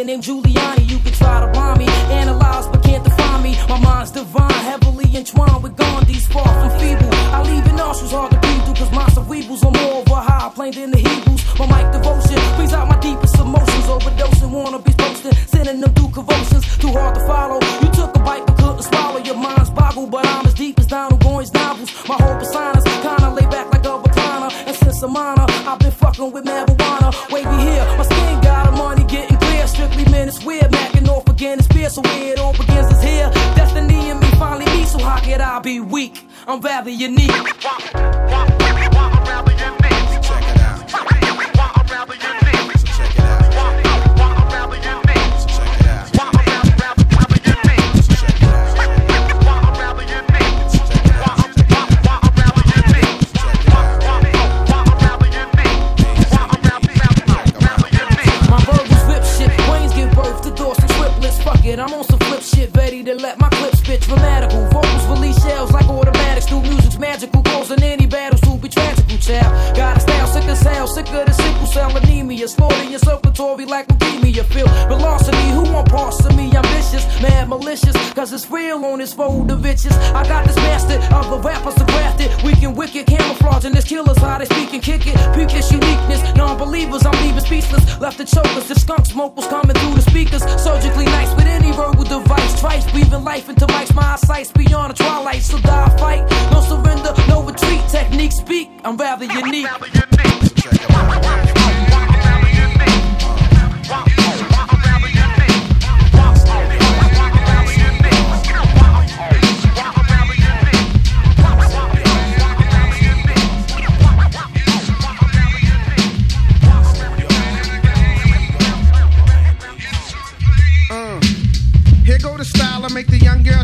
A named Giuliani. You can try to bomb me, analyze but can't define me. My mind's divine, heavily entwined with Gandhi's far from feeble. I leave in nostrils hard to breathe through, cause my cerebrals are more of a high plane than the Hebrews. My mic devotion brings out my deepest emotions. Overdosing, wannabes posting, sending them through convulsions. Too hard to follow. You took a bite but couldn't swallow. Your mind's boggled, but I'm as deep as Donald Goines novels. My whole persona's kinda laid back like a recliner. And since I'm honor, I've been fucking with marijuana. Wavy I be weak? I'm rather unique. I'm on some flip shit, ready to let my clips spit dramatical. Vocals release shells like automatics. Do music's magical, causing any battles to be tragical, child. Got a style sick as hell, sicker than sickle cell anemia. Slaughter your circulatory like leukemia. Feel velocity, who want parts of me? Ambitious, mad, malicious, cause it's real on this fold of bitches. I got this master of the rappers to crafted. Weak and wicked, camouflaging this killers, how they speak and kick it. Peak this uniqueness, non believers, I'm leaving speechless. Left the chokers, the skunk smoke was coming through the speakers. Surgically nice with any verbal device. Trice, breathing life into mics, my eyesight's beyond the twilight. So die, fight, no surrender, no retreat. Technique speak, I'm rather unique.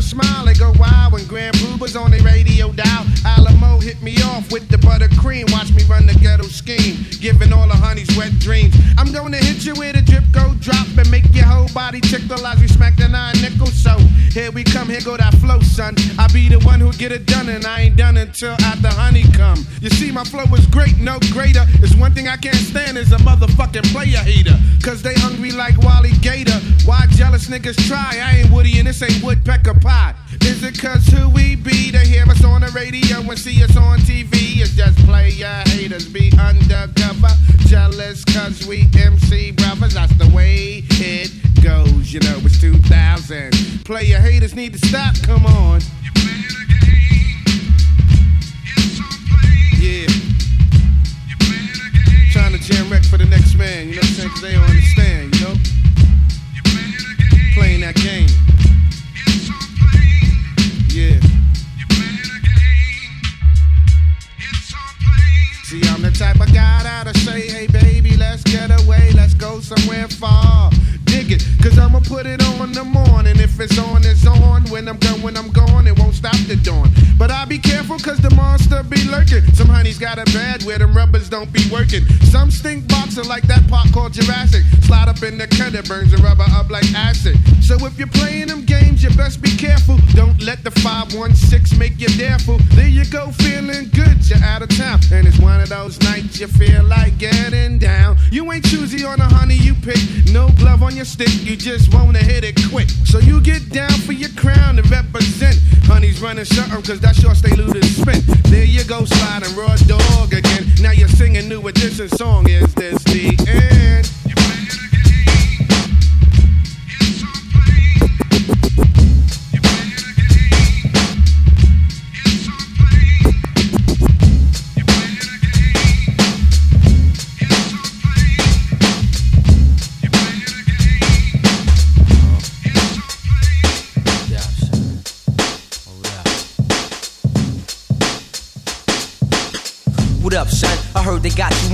Smile. They go wild when Grand Puba's on the radio dial. Alamo hit me off with the buttercream. Watch me run the ghetto scheme, giving all the honeys wet dreams. I'm gonna hit you with a drip go drop and make your whole body tickle as we smack the nine nickel. So here we come, here go that flow, son. I be the one who get it done, and I ain't done until after honey come. You see, my flow is great, no greater. It's one thing I can't stand is a motherfucking player hater. Cause they hungry like Wally Gator. Why jealous niggas try? I ain't Woody and this ain't woodpecker pie. Is it cause who we be? They hear us on the radio and see us on TV. It's just player haters be undercover. Jealous cause we MC brothers. That's the way it goes. You know, it's 2000. Player haters need to stop. Come on. Yeah. Trying to jam wreck for the next man, you know what I'm saying? Cause they don't understand, you know? Playing that game. It's on, it's on. When I'm gone, be careful, cause the monster be lurking. Some honeys got a bad where them rubbers don't be working. Some stink boxer like that pot called Jurassic. Slide up in the cutter, burns the rubber up like acid. So if you're playing them games, you best be careful. Don't let the 516 make you dareful. There you go, feeling good, you're out of town. And it's one of those nights you feel like getting down. You ain't choosy on the honey you pick. No glove on your stick, you just wanna hit it quick. So you get down for your crown to represent. Honey's running something, cause that's your spent. There you go, sliding raw dog again. Now you're singing new edition song. Is this the end?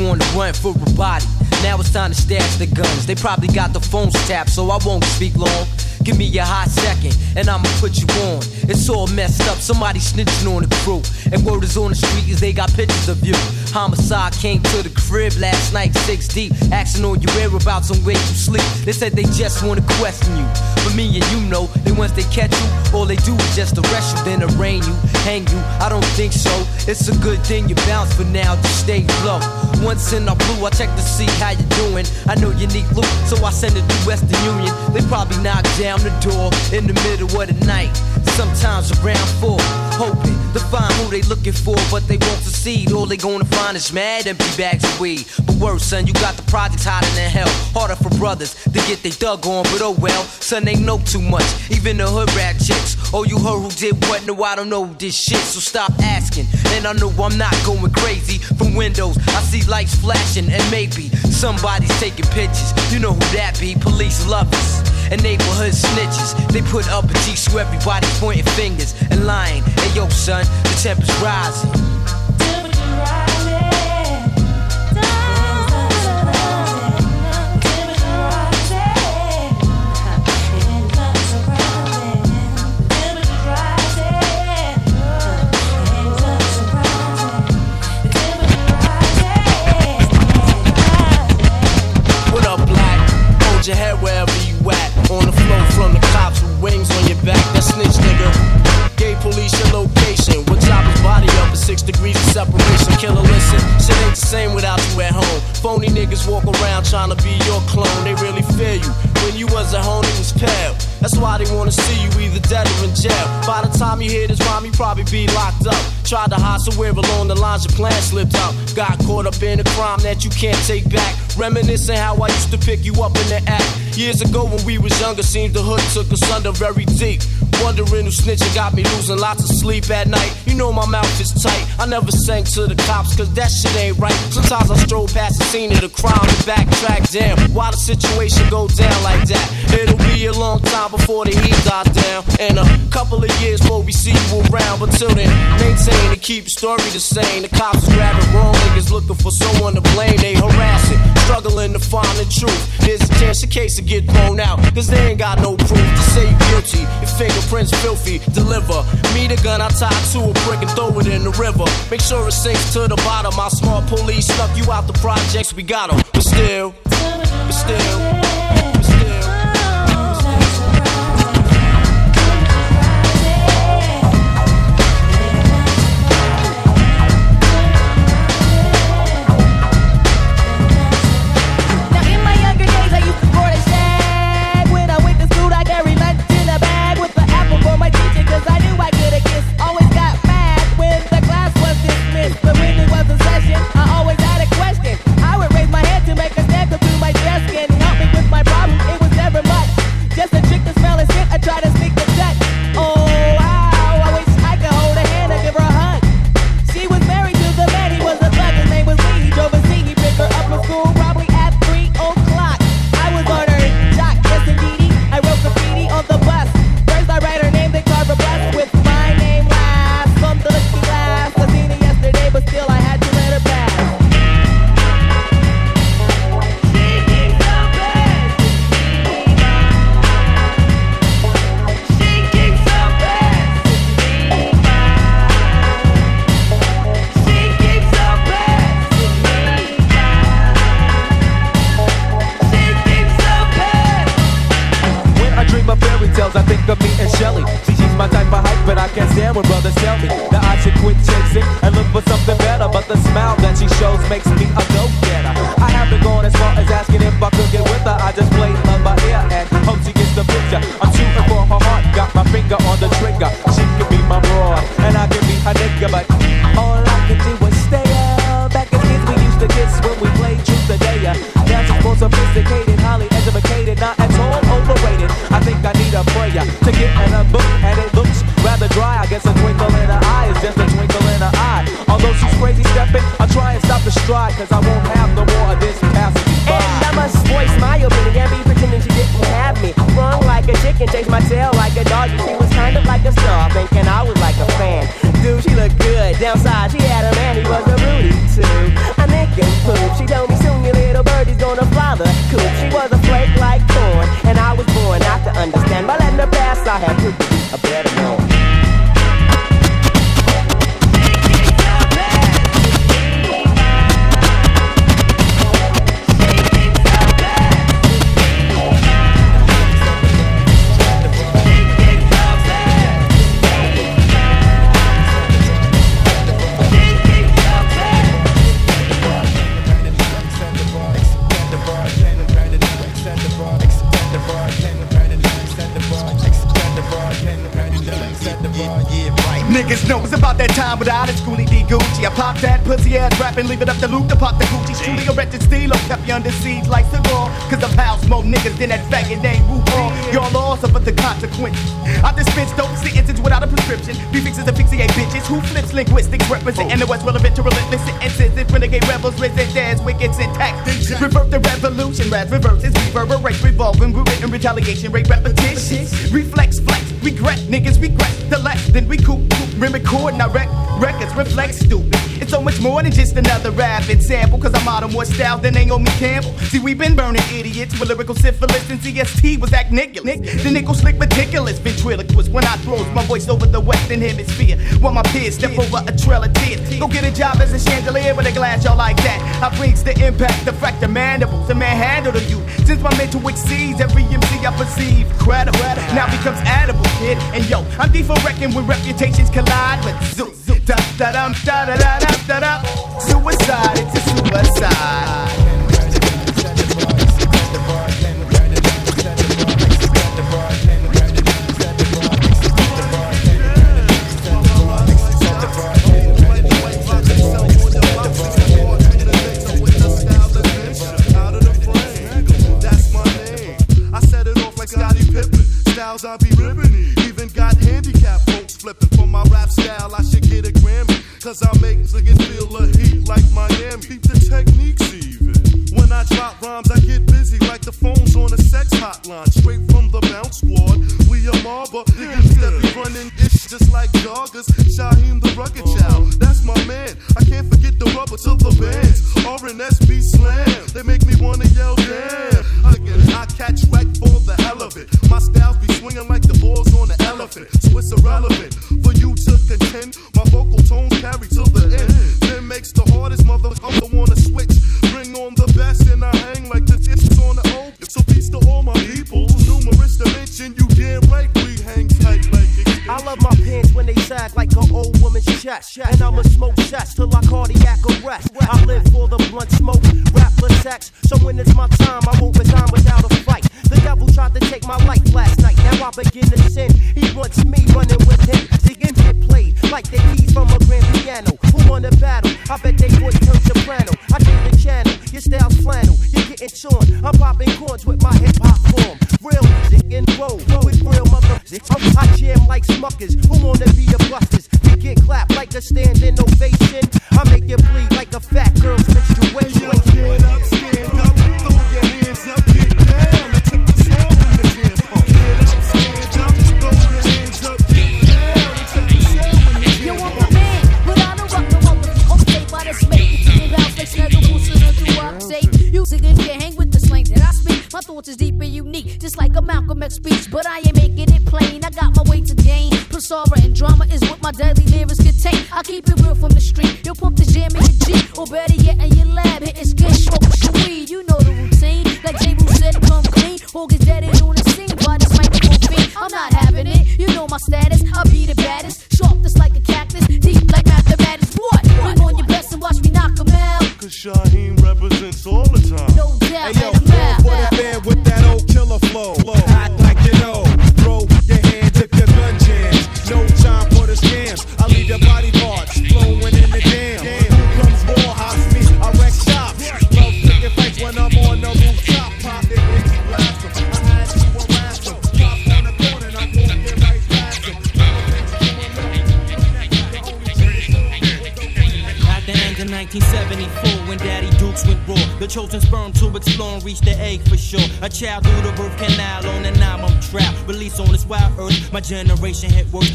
On the run for a body. Now it's time to stash the guns. They probably got the phones tapped, so I won't speak long. Give me a hot second, and I'ma put you on. It's all messed up, somebody snitching on the crew. And word is on the street is they got pictures of you. Homicide came to the crib last night, six deep, asking on your whereabouts and where you sleep. They said they just wanna question you. But me and you know that once they catch you, all they do is just arrest you, then arraign you, hang you. I don't think so. It's a good thing you bounce for now, just stay low. Once in our blue, I check to see how you doing. I know you need loot, so I send it to Western Union. They probably knock down the door in the middle of the night. Sometimes around four, hoping to find who they looking for, but they won't succeed. All they gonna find is mad empty bags of weed. But worse, son, you got the projects hotter than hell. Harder for brothers to get they dug on, but oh well, son, they know too much. Even the hood rat chicks. Oh, you heard who did what? No, I don't know this shit, so stop asking. And I know I'm not going crazy. From windows, I see lights flashing, and maybe somebody's taking pictures. You know who that be? Police lovers and neighborhood snitches. They put up a G so everybody pointing fingers and lying. Hey yo, son, the temperature's rising. What up, black? Hold your head. On the floor from the cops with wings on your back. That snitch nigga. Gave police your location. What chop his body up at six degrees of separation. Killer, listen. Shit ain't the same without you at home. Phony niggas walk around trying to be your clone. They really fear you. When you was at home, it was pale. That's why they wanna see you either dead or in jail. By the time you hear this rhyme, you probably be locked up. Tried to hide somewhere along the lines, your plan slipped out. Got caught up in a crime that you can't take back. Reminiscing how I used to pick you up in the act. Years ago when we was younger, seems the hood took us under very deep. Wondering who snitching got me losing lots of sleep at night. You know my mouth is tight. I never sang to the cops, cause that shit ain't right. Sometimes I stroll past the scene of the crime and backtrack. Damn, why the situation go down like that? It'll be a long time before the heat dies down. And a couple of years before we see you around. But till then, maintain and keep story the same. The cops is grabbing wrong niggas looking for someone to blame. They harassing, struggling to find the truth. There's a chance the case will get thrown out. Cause they ain't got no proof to say you guilty. Your fingerprints filthy. Deliver me the gun I tied to a brick and throw it in the river. Make sure it sinks to the bottom. My smart police snuck you out the projects. We got 'em, but still, but still. than that faggot named RuPaul. Y'all are also but the consequence. I dispense dope sentences without a prescription. Prefixes asphyxiate bitches who flips linguistics, representing the oh. West relevant to relentless sentences. And renegade rebels, resist as wicked tactics. Revert the revolution, rats, reverses, reverberate, revolving, rewritten, retaliation, rate repetition. Reflex, flex, regret, niggas regret the less. Then we coop, coop, record, now rec, records reflect stupid. It's so much more than just another rap and sample bottom more style than Naomi Campbell. See, we've been burning idiots with lyrical syphilis and CST was acniculous. The nickel slick meticulous ventriloquist when I throws my voice over the western hemisphere. While my peers step over a trail of tears. Go get a job as a chandelier with a glass, y'all like that. I brings the impact, the fracture mandibles, the manhandle to you. Since my mental exceeds every MC I perceive credible, now becomes edible, kid. And yo, I'm deep for wrecking when reputations collide with zoo da dum da da da da da. Suicide, it's a suicide.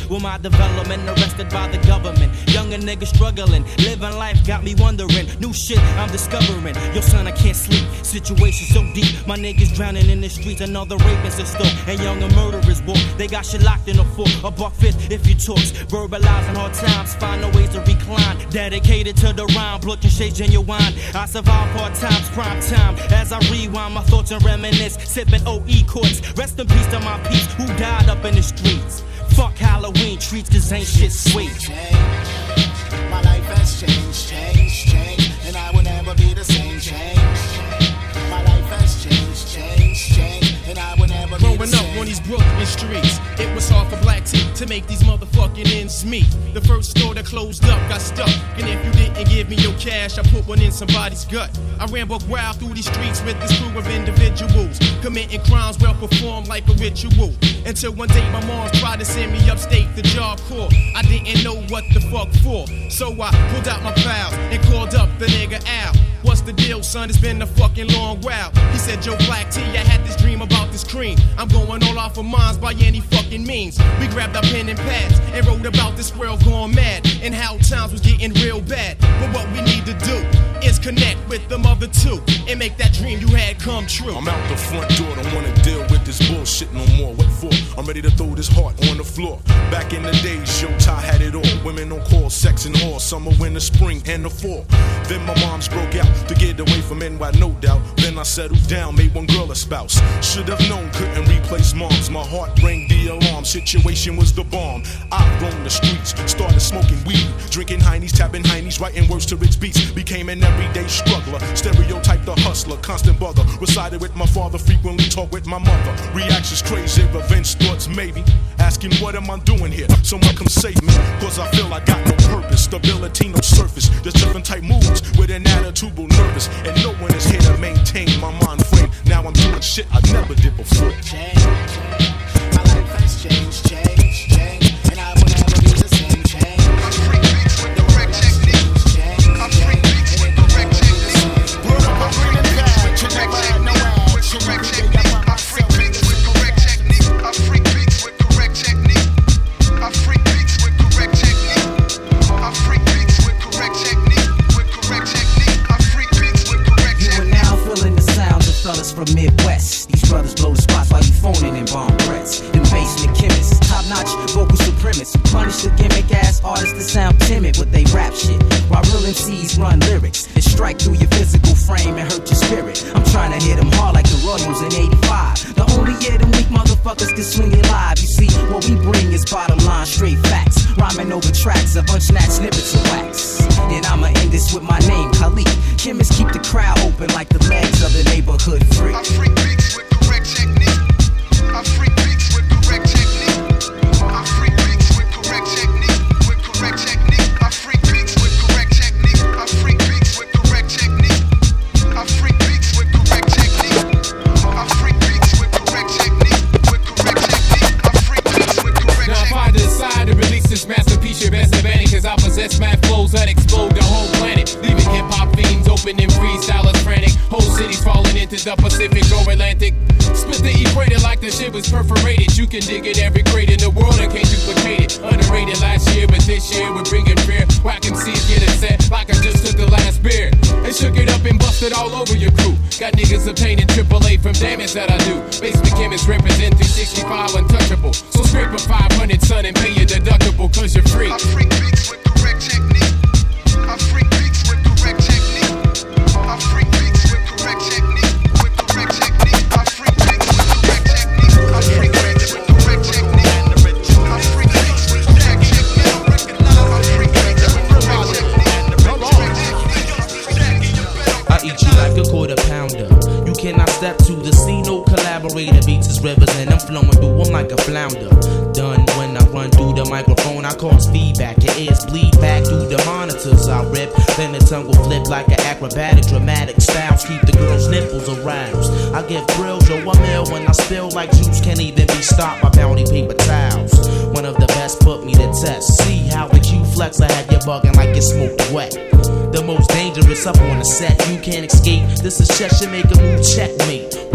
With my development arrested by the government. Younger nigga struggling, living life got me wondering. New shit I'm discovering. Yo, son, I can't sleep. Situation so deep, my niggas drowning in the streets. Another rapist is still, and younger murderers walk. They got shit locked in a fort. A buck fifth if you talks. Verbalizing hard times, find no ways to recline. Dedicated to the rhyme, blood and shades genuine. I survive hard times, prime time. As I rewind my thoughts and reminisce, sipping OE courts. Rest in peace to my peeps who died up in the streets. Fuck Halloween treats, cause ain't shit sweet. My life has changed, changed, changed, and I will never be the same. Change. My life has changed, changed, and I will never Growing up on these Brooklyn streets, it was hard for black tea to make these motherfucking ends meet. The first store that closed up got stuck, and if you didn't give me your cash, I put one in somebody's gut. I ran buck wild through these streets with this crew of individuals, committing crimes well performed like a ritual. Until one day my mom tried to send me upstate to job corps. I didn't know what the fuck for, so I pulled out my files and called up the nigga Al. What's the deal, son? It's been a fucking long while. He said, Yo, Black T, I had this dream about this cream. I'm going all off of mines by any fucking means. We grabbed our pen and pads and wrote about this world going mad and how times was getting real bad. But what we need to do is connect with the mother two and make that dream you had come true. I'm out the front door, don't wanna deal with this bullshit no more. What for? I'm ready to throw this heart on the floor. Back in the days, yo, Ty had it all. Women on call, sex and all. Summer, winter, spring, and the fall. Then my moms broke out to get away from NY, no doubt. Then I settled down, made one girl a spouse. Should have known, couldn't replace moms. My heart rang the alarm. Situation was the bomb. I roamed the streets, started smoking weed, drinking heinies, tapping heinies, writing words to rich beats. Became an everyday struggler, stereotype the hustler, constant bother. Resided with my father, frequently talk with my mother. Reactions crazy, revenge thoughts maybe. Asking what am I doing here? Someone come save me, cause I feel I got no purpose. Stability, no surface. Just type moves with an attitude nervous. And no one is here to maintain my mind frame. Now I'm doing shit I never did before. Change. My life has changed, changed, changed, from Midwest. These brothers blow the spots while you phoning in bomb threats. Them basement notch vocal supremacists. who Punish the gimmick ass artists that sound timid with they rap shit. While real MCs run lyrics that strike through your physical frame and hurt your spirit. I'm trying to hit them hard like the Royals in 85. The only year them weak motherfuckers can swing it live. You see, what we bring is bottom line straight facts. Rhyming over tracks, a bunch snatch snippets of wax. And I'ma end this with my name, Khalid. Chemists keep the crowd open like the legs of the neighborhood freak. I freak beats with correct technique. I Cause mad flows that explode the whole planet. Leaving hip-hop fiends open and freestylers frantic. Whole cities falling into the Pacific or Atlantic. Split the equator like the shit was perforated. You can dig it every crate in the world and can't duplicate it. Underrated last year, but this year we're bringing fear. Whack MCs get upset like I just took the last beer. And shook it up and busted all over your crew. Got niggas obtaining AAA from damage that I do. Basement chemists represent 365 untouchable. So scrape a 500 son and pay your deductible cause you're free a quarter pounder. You cannot step to the scene, no collaborator. Beats is rivers and I'm flowing through them like a flounder. Done when I microphone, I cause feedback. Your ears bleed back through the monitors I rip. Then the tongue will flip like an acrobatic, dramatic styles. Keep the girls' nipples aroused. I get thrills, yo, I'm ill when I spill like juice. Can't even be stopped by bounty paper towels. One of the best put me to test. See how the Q flex, I have you bugging like it's smoked wet. The most dangerous up on the set, you can't escape. This is Cheshire, make a move, checkmate.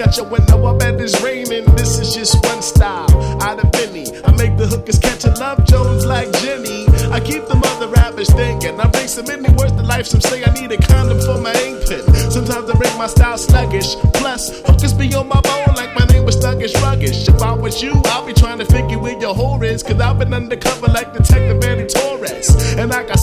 Got your window up and it's raining. This is just one style out of many. I make the hookers catch a love Jones like Jenny. I keep the mother rappers thinking. I make so many words than life. Some say I need a condom for my inkpin. Sometimes I make my style sluggish. Plus, hookers be on my bone like my name was sluggish, Ruggish. If I was you, I'd be trying to figure where your whore is. Cause I've been undercover like Detective Manny Torres. And I got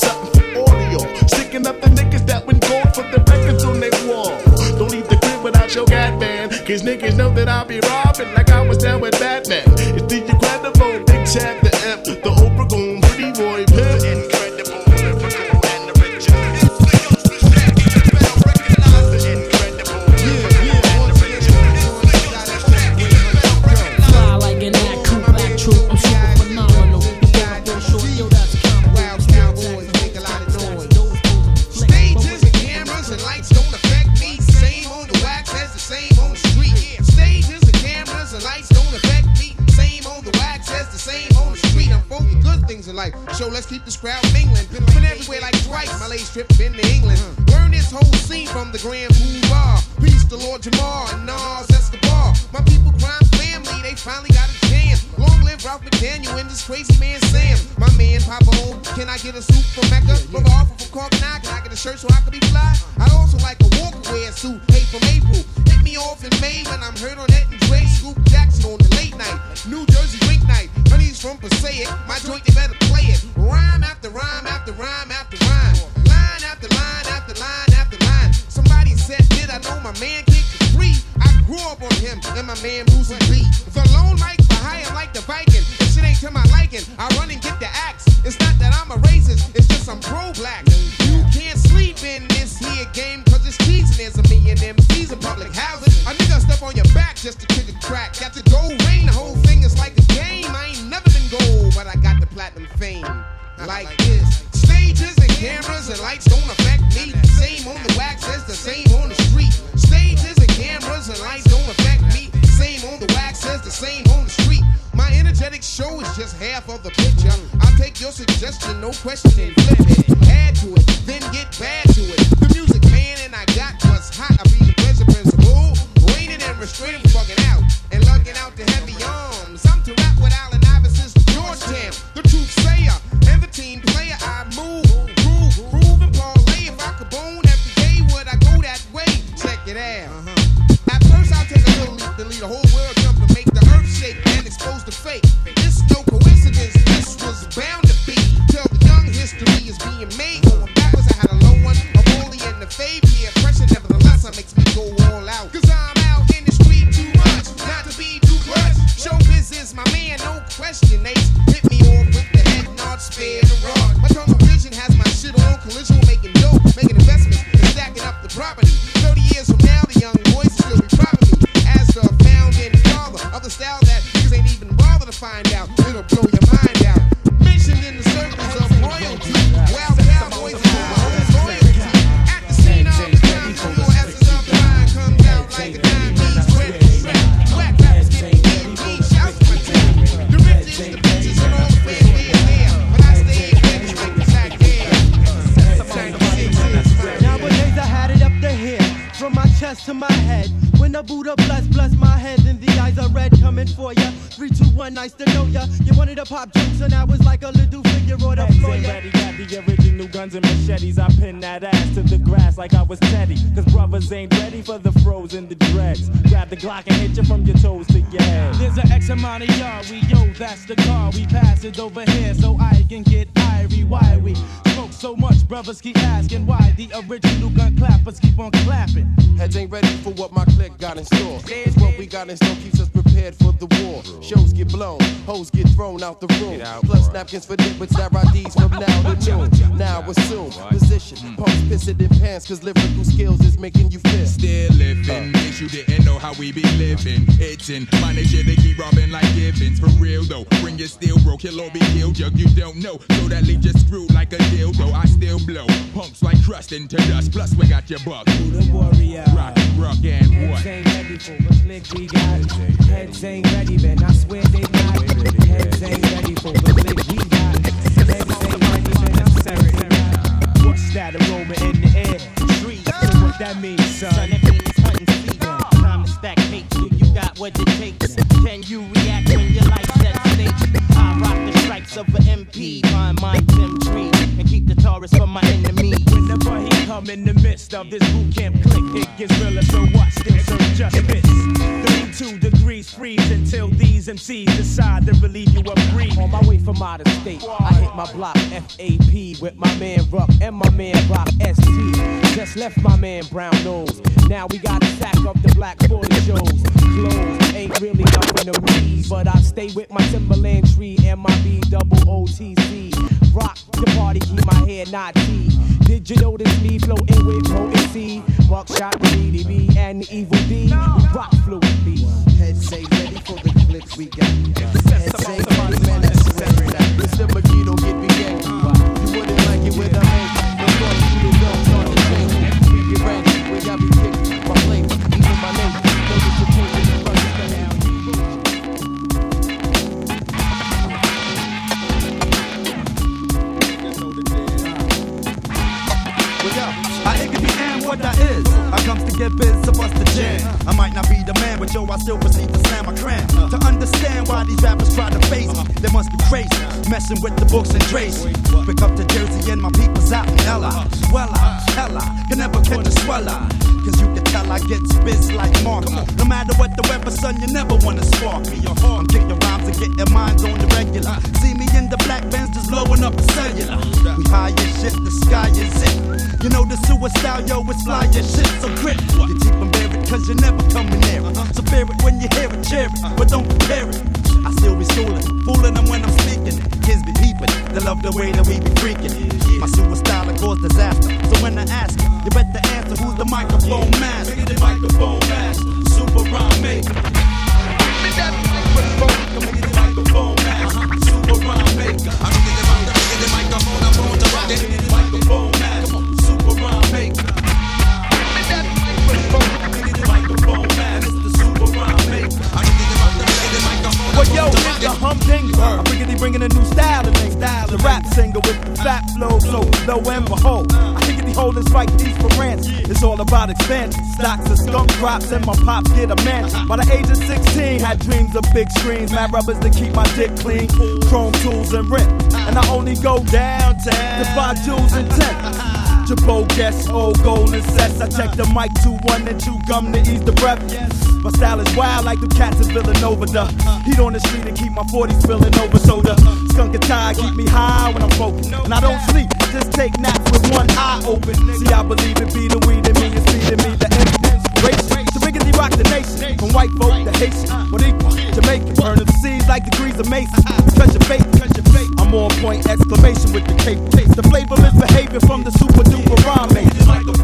conscience for this messing with the books and Tracy. big screens, mad rubbers to keep my dick clean, chrome tools and rent. And I only go downtown to buy jewels and tents. Jabot guests, old golden sets. I check the mic to one and chew gum to ease the breath. My style is wild like the cats in Villanova. The heat on the street and keep my 40s spilling over soda. Skunk and tie keep me high when I'm focused. And I don't sleep, just take naps with one eye open. See, I believe it be the weed in me, it's feeding me the inspiration. So we rock the nation, from white folk to Haitian, what equal. Jamaicans. Turn the seeds like degrees of Mason. Touch your fate, touch your fate. I'm on point, exclamation with the tape. The flavorless behavior from the super duper rhyme. Like the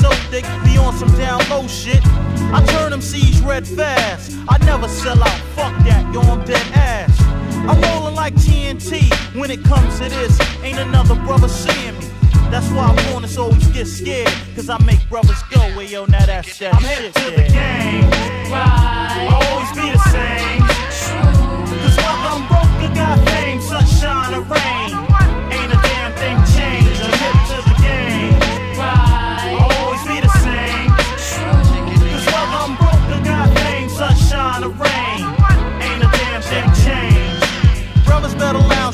so thick, be on some down low shit. I turn them seeds red fast. I never sell out, fuck that, yo, I'm dead ass. I'm rolling like TNT when it comes to this. Ain't another brother seeing me. That's why opponents always get scared, cause I make brothers go, way yo, now that's that I'm shit. I'm headed to the game, right? I always be the same. Cause whether I'm broke or got fame, sunshine or rain.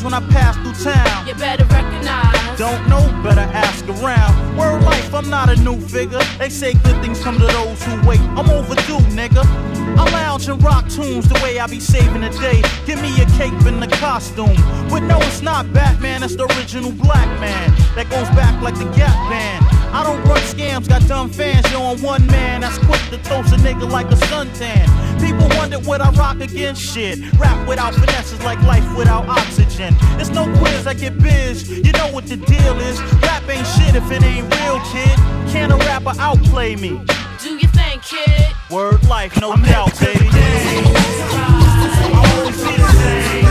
when I pass through town. You better recognize. Don't know, better ask around. World life, I'm not a new figure. They say good things come to those who wait. I'm overdue, nigga. I lounge and rock tunes the way I be saving the day. Give me a cape and a costume. But no, it's not Batman, it's the original black man. That goes back like the Gap Band. I don't run scams, got dumb fans, yo, on one man. That's quick to toast a nigga like a suntan. People wonder what I rock against shit. Rap without finesse is like life without oxygen. It's no quiz, I get biz. You know what the deal is. Rap ain't shit if it ain't real, kid. Can a rapper outplay me? Do you think, kid? Word life, no I'm doubt, baby. I always be the same.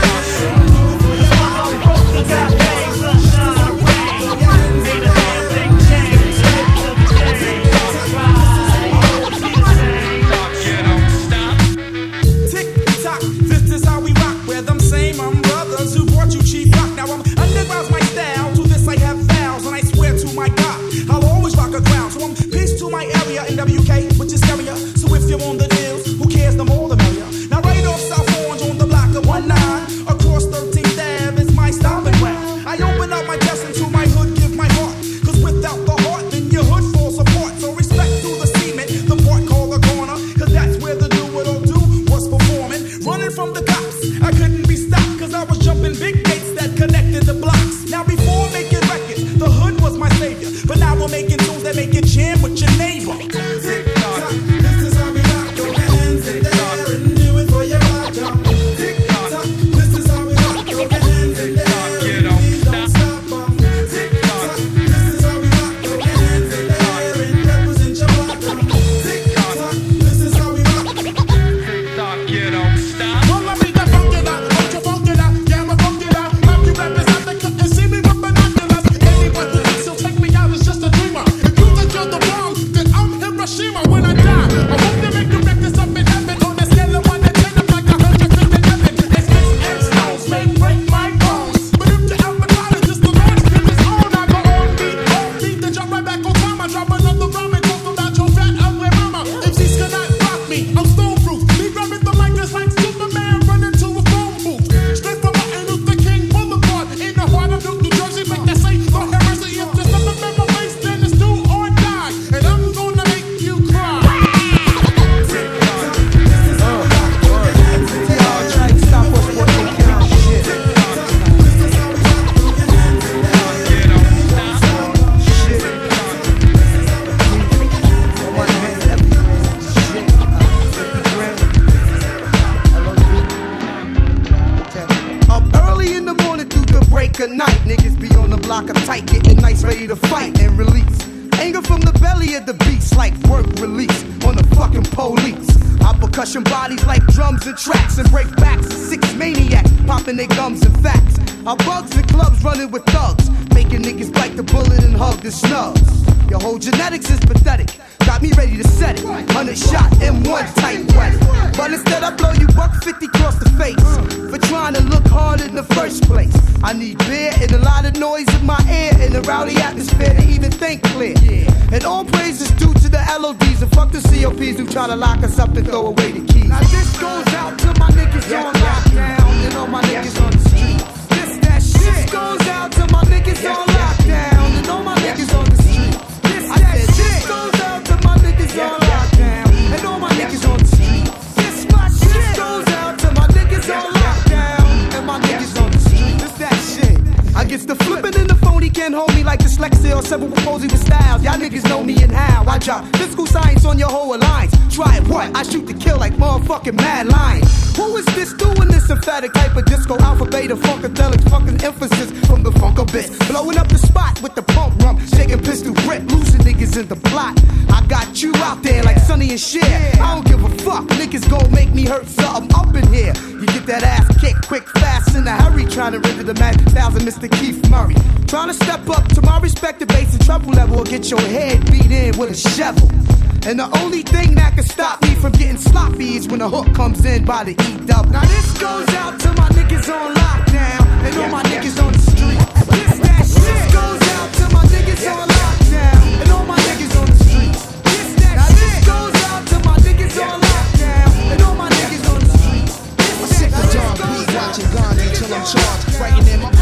I the goddamn. Till I'm charged. Writing in my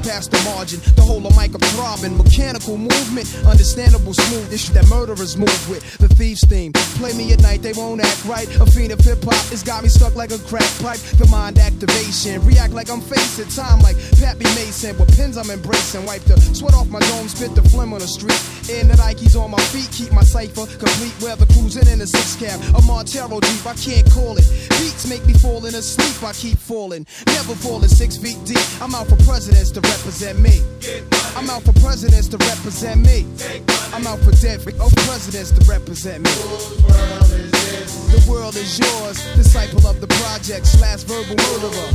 past the margin. The whole of mic of throbbing, mechanical movement, understandable smooth issue that murderers move with. The thieves theme, play me at night, they won't act right. A fiend of hip hop, it's got me stuck like a crack pipe. The mind activation, react like I'm facing time like Pappy Mason. With pins I'm embracing, wipe the sweat off my dome, spit the phlegm on the street. In the Nikes on my feet, keep my cipher complete. Weather cruising in a six cab, a Montero deep, I can't call it. Beats make me falling asleep, I keep falling. Never falling six feet deep. I'm out for presidents to represent me. I'm out for presidents to represent me. I'm out for dead oh, presidents to represent me. The world is yours, disciple of the projects, last verbal murderer.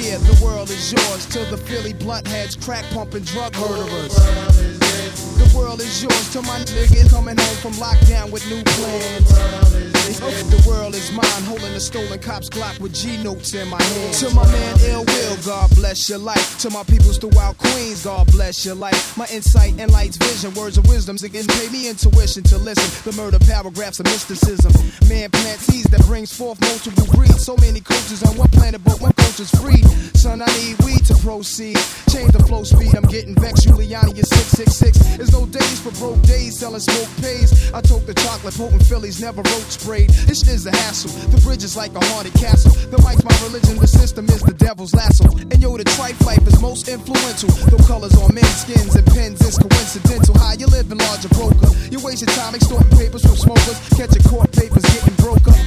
Yeah, the world is yours to the Philly blunt heads, crack pumping drug murderers. The world is yours to my niggas coming home from lockdown with new plans. The world is mine, holding a stolen cop's Glock with G notes in my hand. To my man Ill Will, God bless your life. To my peoples throughout Queens, God bless your life. My insight and lights, vision, words of wisdom, again pay me intuition to listen. The murder paragraphs of mysticism. Man plant seeds that brings forth multiple breeds. So many cultures on one planet, but one culture's free. Son, I need weed to proceed. Change the flow speed, I'm getting vexed. Giuliani is 666. There's no days for broke days, selling smoke pays. I took the chocolate, potent Phillies, never roach This shit is a hassle. The bridge is like a haunted castle. The mic's my religion, the system is the devil's lasso. And yo, the trife life is most influential. The colors on men's skins and pens is coincidental. How you living, larger broker? You wasting time extorting papers from smokers, catching court papers, getting broke up.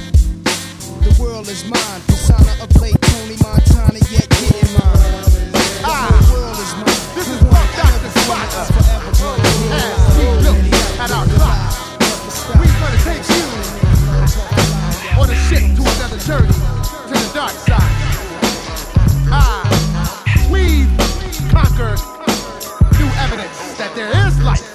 The world is mine. Persona of late Tony Montana, yet getting mine. Ah, the world is mine. This is what Dr. Spots. As we look at our on a ship to another journey to the dark side. Ah, we've conquered new evidence that there is life.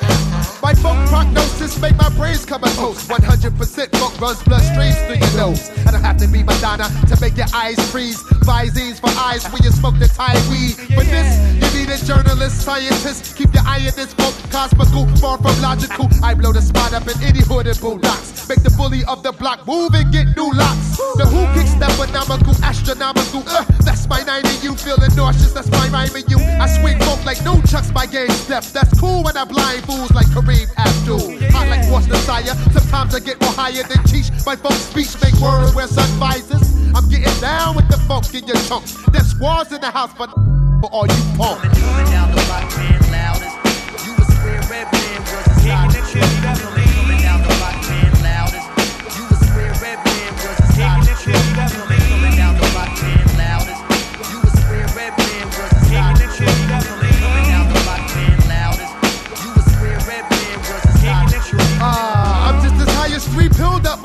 My folk prognosis make my brains come a toast. 100% folk runs bloodstreams through your nose. I don't have to be Madonna to make your eyes freeze. Visines for eyes when you smoke the Thai weed. For this, you need a journalist, scientist. Keep your eye on this folk, cosmical, far from logical. I blow the spot up in any hood and bulldogs. Make the bully of the block move and get new locks. The who kicks that phenomenal, astronomical. Uh, that's my nine and you feeling nauseous. That's my rhyme and you. I swing folk like no chucks my game step. That's cool when I blind fools like Kareem Abdul. I like What's Messiah. Sometimes I get more higher than Cheech. My folk speech make words wear sun visors. I'm getting down with the folk in your chunks. There's squads in the house, but for all you punks. down the block, man, loudest. You a square red man versus loudest.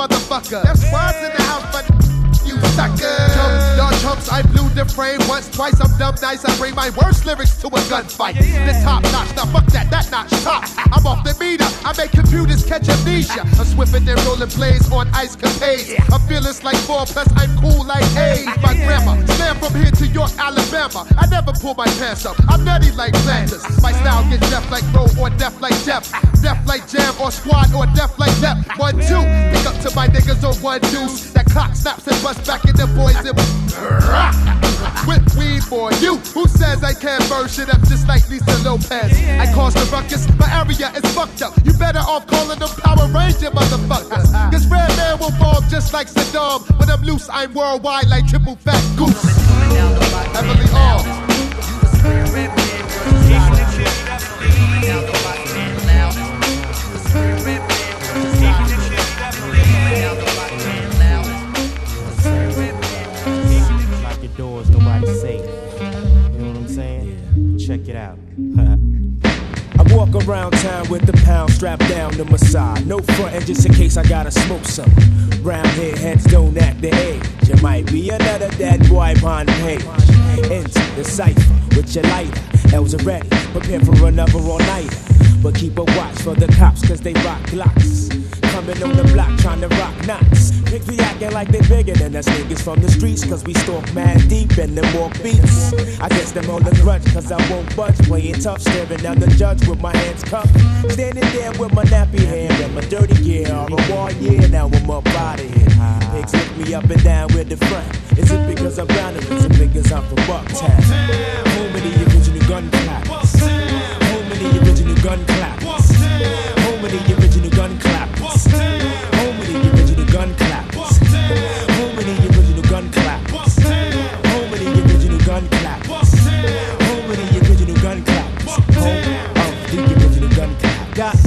Motherfucker. That's why's in the house, but you sucker. Chumps, I blew the frame once, twice. I'm dumb nice. I bring my worst lyrics to a gunfight. The top notch, now fuck that, that notch top. [LAUGHS] I'm off the meter. I make computers catch amnesia. I'm swimming and rolling plays on ice capades. I'm fearless like four, plus I'm cool like eight. [LAUGHS] My grandma, slam from here to York, Alabama. I never pull my pants up. I'm nutty like planters. Uh-huh. My style gets deaf like roll or deaf like deaf. Uh-huh. Deaf like jam or squad or deaf like left. One, two. Pick up to my niggas on one deuce. That clock snaps and bust back in the boys and [LAUGHS] Whip weed for you. Who says I can't burn shit up just like Lisa Lopes? I cause the ruckus. My area is fucked up. You better off calling them Power Ranger motherfuckers. [LAUGHS] Cause Redman will fall just like Saddam. When I'm loose, I'm worldwide like triple fat goose. Heavily armed. It out. [LAUGHS] I walk around town with the pound strapped down to my side. No frontin' just in case I gotta smoke some. Round here, heads don't act the age. You might be another dead boy behind the page. Into the cipher with your lighter. L's ready, prepare for another all nighter. But keep a watch for the cops, cause they rock glocks. Coming on the block trying to rock knots. Pick be acting like they bigger than us niggas from the streets, cause we stalk mad deep and them walk beats. I guess them on the grudge, cause I won't budge. Playing tough, staring down the judge with my hands cuffed. Standing there with my nappy hair and my dirty gear. All the war, now I'm up out of here. Pigs lift me up and down with the front. Is it because I'm down or is it because I'm from Bucktown? Of the original gun. Home of the original gun. Home of the original gun clappers.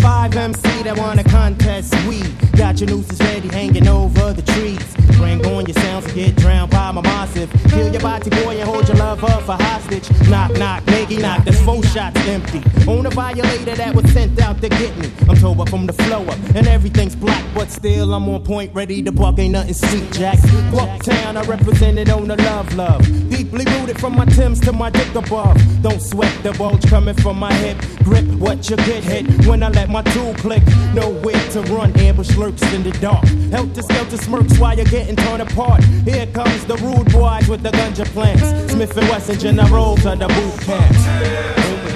Five MC that wanna contest we Got your nooses ready hanging over the trees. Your sounds and get drowned by my massive. Kill your body boy and hold your lover for hostage. Knock, knock, nigga, knock, this four shots empty. On a violator that was sent out to get me. I'm told up from the flow up and everything's black, but still I'm on point, ready to buck. Ain't nothing sweet, Jack. Bucktown, I represented on the love, love. Deeply rooted from my Timbs to my dick above. Don't sweat the bulge coming from my hip. Grip what you get hit when I let my tool click. Nowhere to run, ambush lurks in the dark. Help Helter skelter smirks while you're getting torn apart. Here comes the rude boys with the ganja plants. Smith and Wesson generals under boot camps.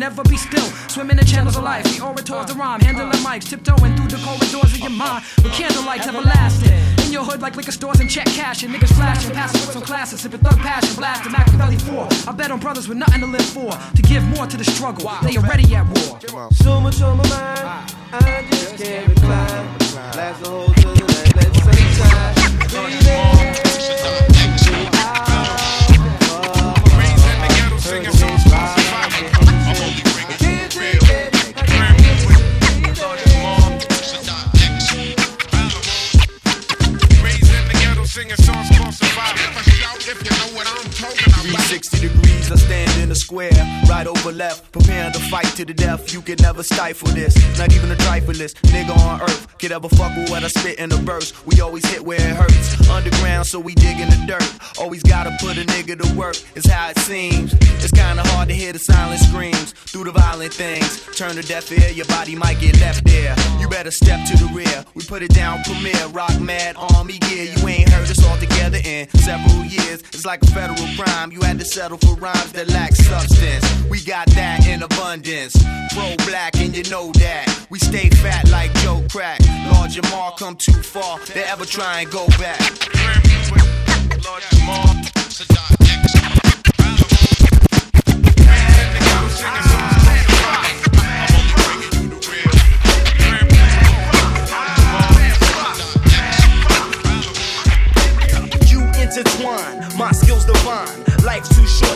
Never be still. Swimming in channels of life, the orators, the rhyme, handling uh. mics, tiptoeing through the corridors of your mind. With candlelights everlasting. In your hood, like liquor stores and check cash, and niggas flashing, passing with some classes, sipping thug passion, blasting Machiavelli 4. I bet on brothers with nothing to live for, to give more to the struggle. They already at war. So much on my mind, I just can't recline. Blast the whole to the death. You can never stifle this, not even a trifleist nigga could ever fuck with what I spit in a verse. We always hit where it hurts, underground, so we dig in the dirt. Always gotta put a nigga to work, is how it seems. It's kinda hard to hear the silent screams through the violent things. Turn a deaf ear, your body might get left there. You better step to the rear. We put it down, premiere, rock mad, army gear. You ain't heard us all together in several years. It's like a federal crime. You had to settle for rhymes that lack substance. We got that in abundance. Pro black, and you know that. We stay fat like Joe Crack. Lord Jamar come too far. They ever try and go back. Lord Jamar, You intertwine, my skills divine.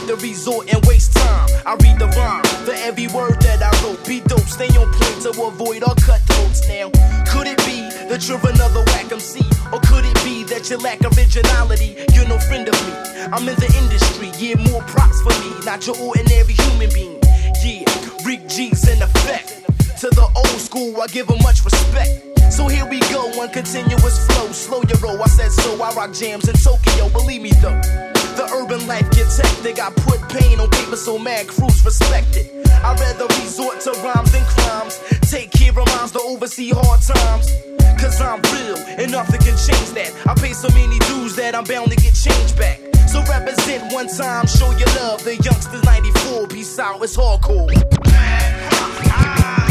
Too resort and waste time. I read the rhyme for every word that I wrote. Be dope, stay on point to avoid all cutthroats. Now, could it be that you're another whack MC? Or could it be that you lack originality? You're no friend of me. I'm in the industry, yeah, more props for me. Not your ordinary human being. Yeah, Rick G's in effect. To the old school, I give give 'em much respect. So here we go, one continuous flow. Slow your roll, I said so. I rock jams in Tokyo, believe me though. The urban life gets hectic. I put pain on paper so mad crews respect it. I'd rather resort to rhymes than crimes. Take care of minds to oversee hard times. Cause I'm real, and nothing can change that. I pay so many dues that I'm bound to get change back. So represent one time, show your love. The youngsters 94, peace out, it's hardcore. Yo,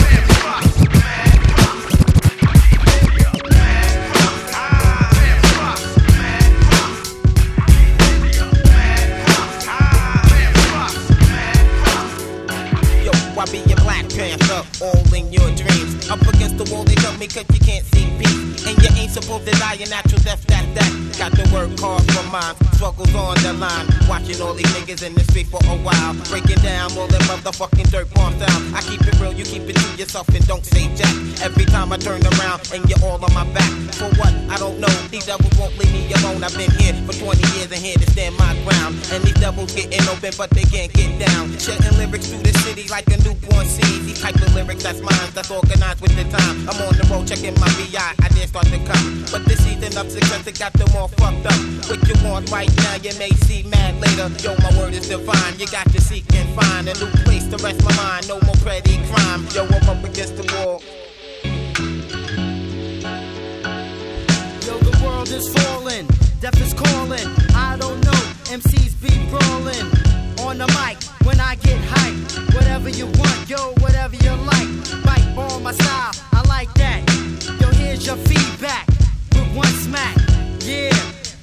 Panther, all in your dreams. Up against the wall, they tell me cause you can't see peace. And you ain't supposed to die a natural death, that, that. Got to work hard for mine, struggles on the line. Watching all these niggas in the street for a while. Breaking down all them motherfucking dirt bomb sound. I keep it real, you keep it to yourself and don't say jack. Every time I turn around and you're all on my back. For what? I don't know. These devils won't leave me alone. I've been here for 20 years and here to stand my ground. And these devils getting open, but they can't get down. Shedding lyrics through the city like a newborn seed. These type of lyrics, that's mine, that's organized with the time. I'm on the road checking my VI, I didn't start to come. But this season of success, it got them all fucked up. What you want right now, you may see mad later. Yo, my word is divine. You got to seek and find a new place to rest my mind. No more petty crime. Yo, I'm up against the wall. Yo, the world is falling, death is calling. I don't know, MCs be brawling. On the mic, when I get hyped, whatever you want, yo, whatever you like. Bite on my style, I like that. Yo, here's your feedback with one smack. Yeah,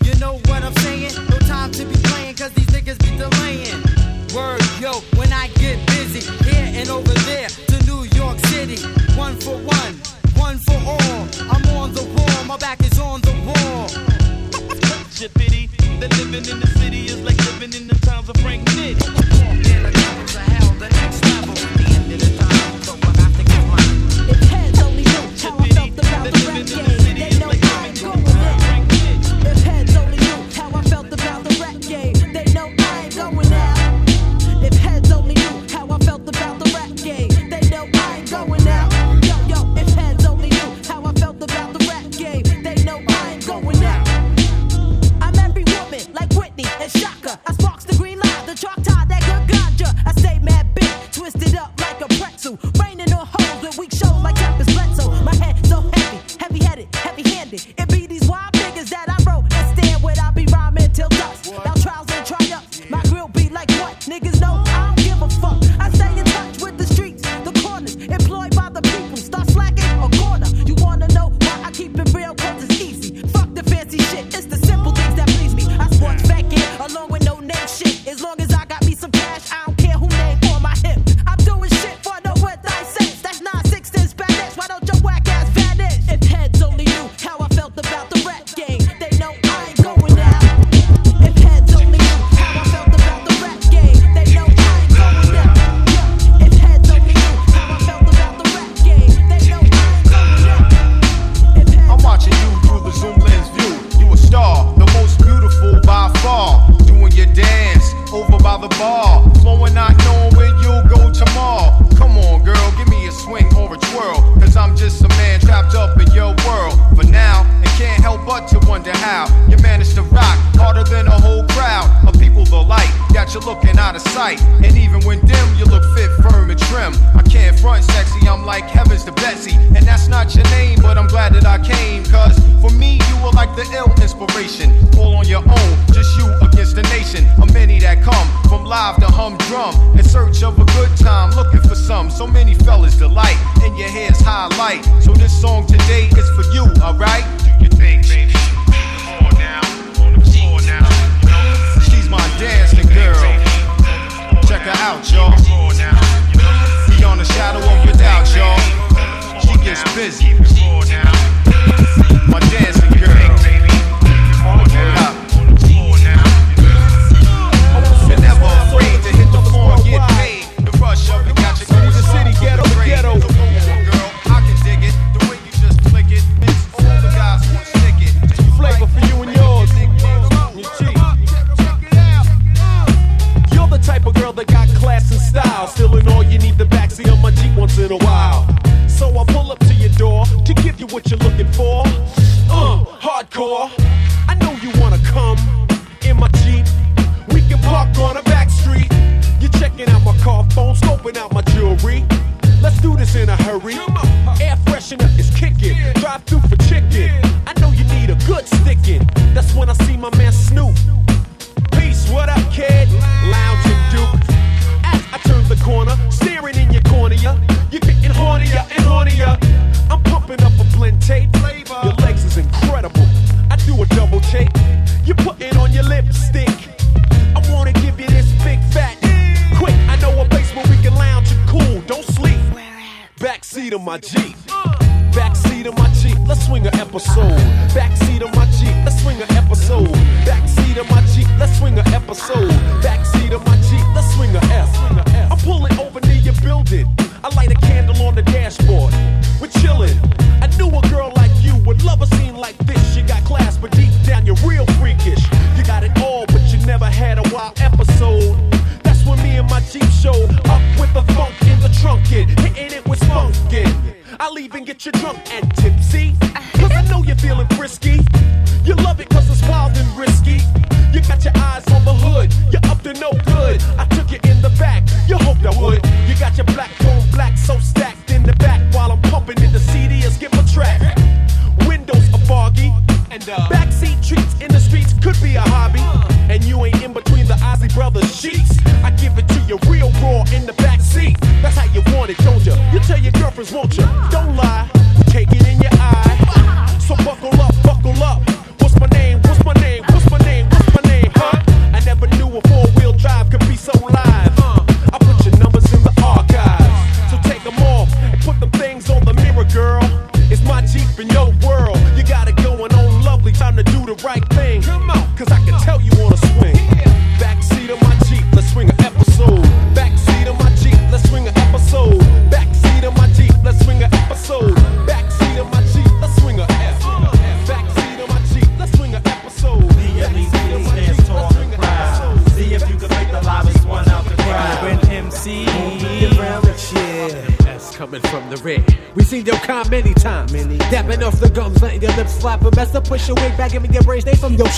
you know what I'm saying? No time to be playing, cause these niggas be delaying. Word, yo, when I get busy, here and over there to New York City. One for one, one for all. I'm on the wall, my back is on the wall. The living in the city is like living in the town of Frank Nitti. Yeah, the hell, the next level, the so I to get mine. Only how I felt about the rap game.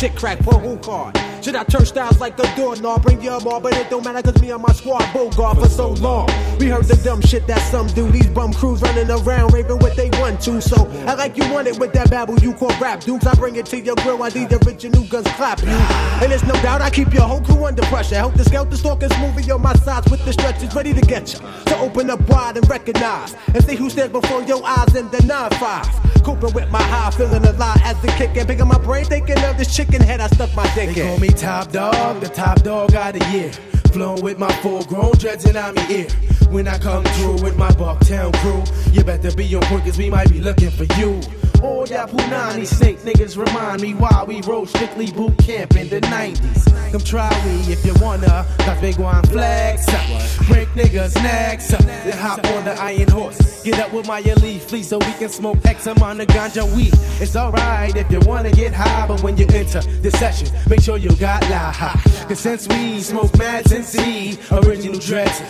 Shit crack, for who card? Should I turn styles like a doorknob? Bring your all, but it don't matter cause me and my squad Bogart for so long. We heard the dumb shit that some do. These bum crews running around raving what they want to. So I like you want it with that babble you call rap, dudes. I bring it to your grill. I need the original guns clap you. And it's no doubt I keep your whole crew under pressure. Help the scout, the stalkers moving on my sides with the stretches ready to get you. To so open up wide and recognize and see who stands before your eyes in the 9-5. Cooping with my high, feeling alive as the kicking. Picking my brain, thinking of this chicken head I stuck my dick they in. They call me top dog, the top dog out of year. Flown with my full grown dreads and I'm your ear. When I come through with my Bucktown crew, you better be on point, cause we might be looking for you. All y'all Punani snake niggas remind me why we rode strictly boot camp in the 90s. Come try me if you wanna, cause Big One flex up. Break niggas necks up. Then hop on the iron horse. Get up with my elite fleet so we can smoke X on of ganja weed. It's alright if you wanna get high, but when you enter this session, make sure you got la high. Cause since we smoke mads and seed, original dreads,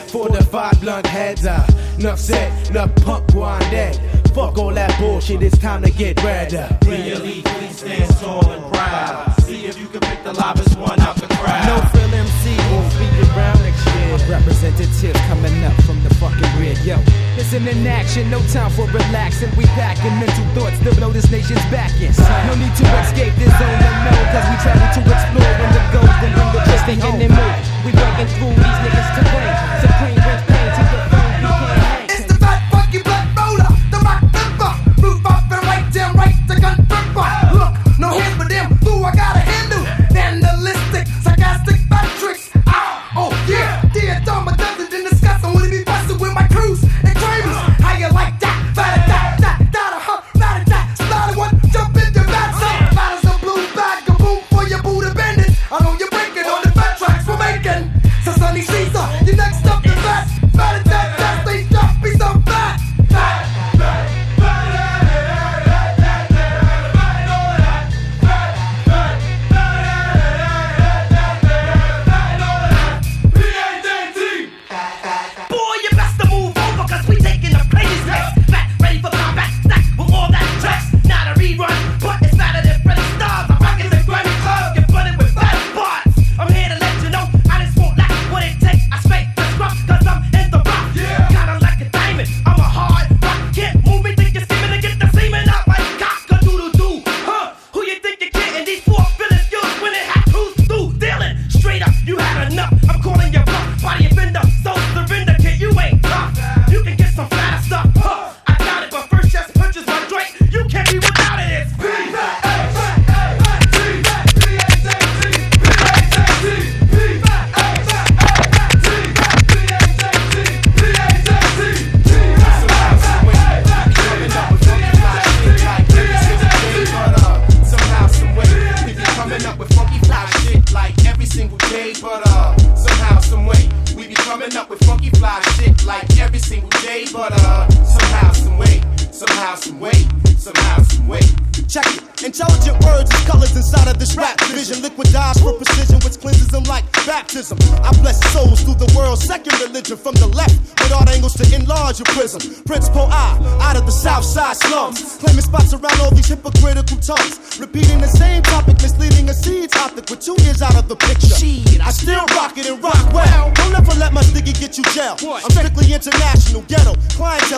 five blunt heads up. Enough said, enough punk one dead. Fuck all that bullshit, it's time to get redder. DLE, please stand tall and proud. See if you can pick the loudest one out the crowd. No frill MC won't be around next year. Representative coming up from the fucking rear, yo. Listen in action, no time for relaxing. We packing mental thoughts to blow this nation's back in. No need to escape this zone unknown, cause we travel to explore when the golden bring the twisting in the mood. We breaking through these niggas to reign supreme.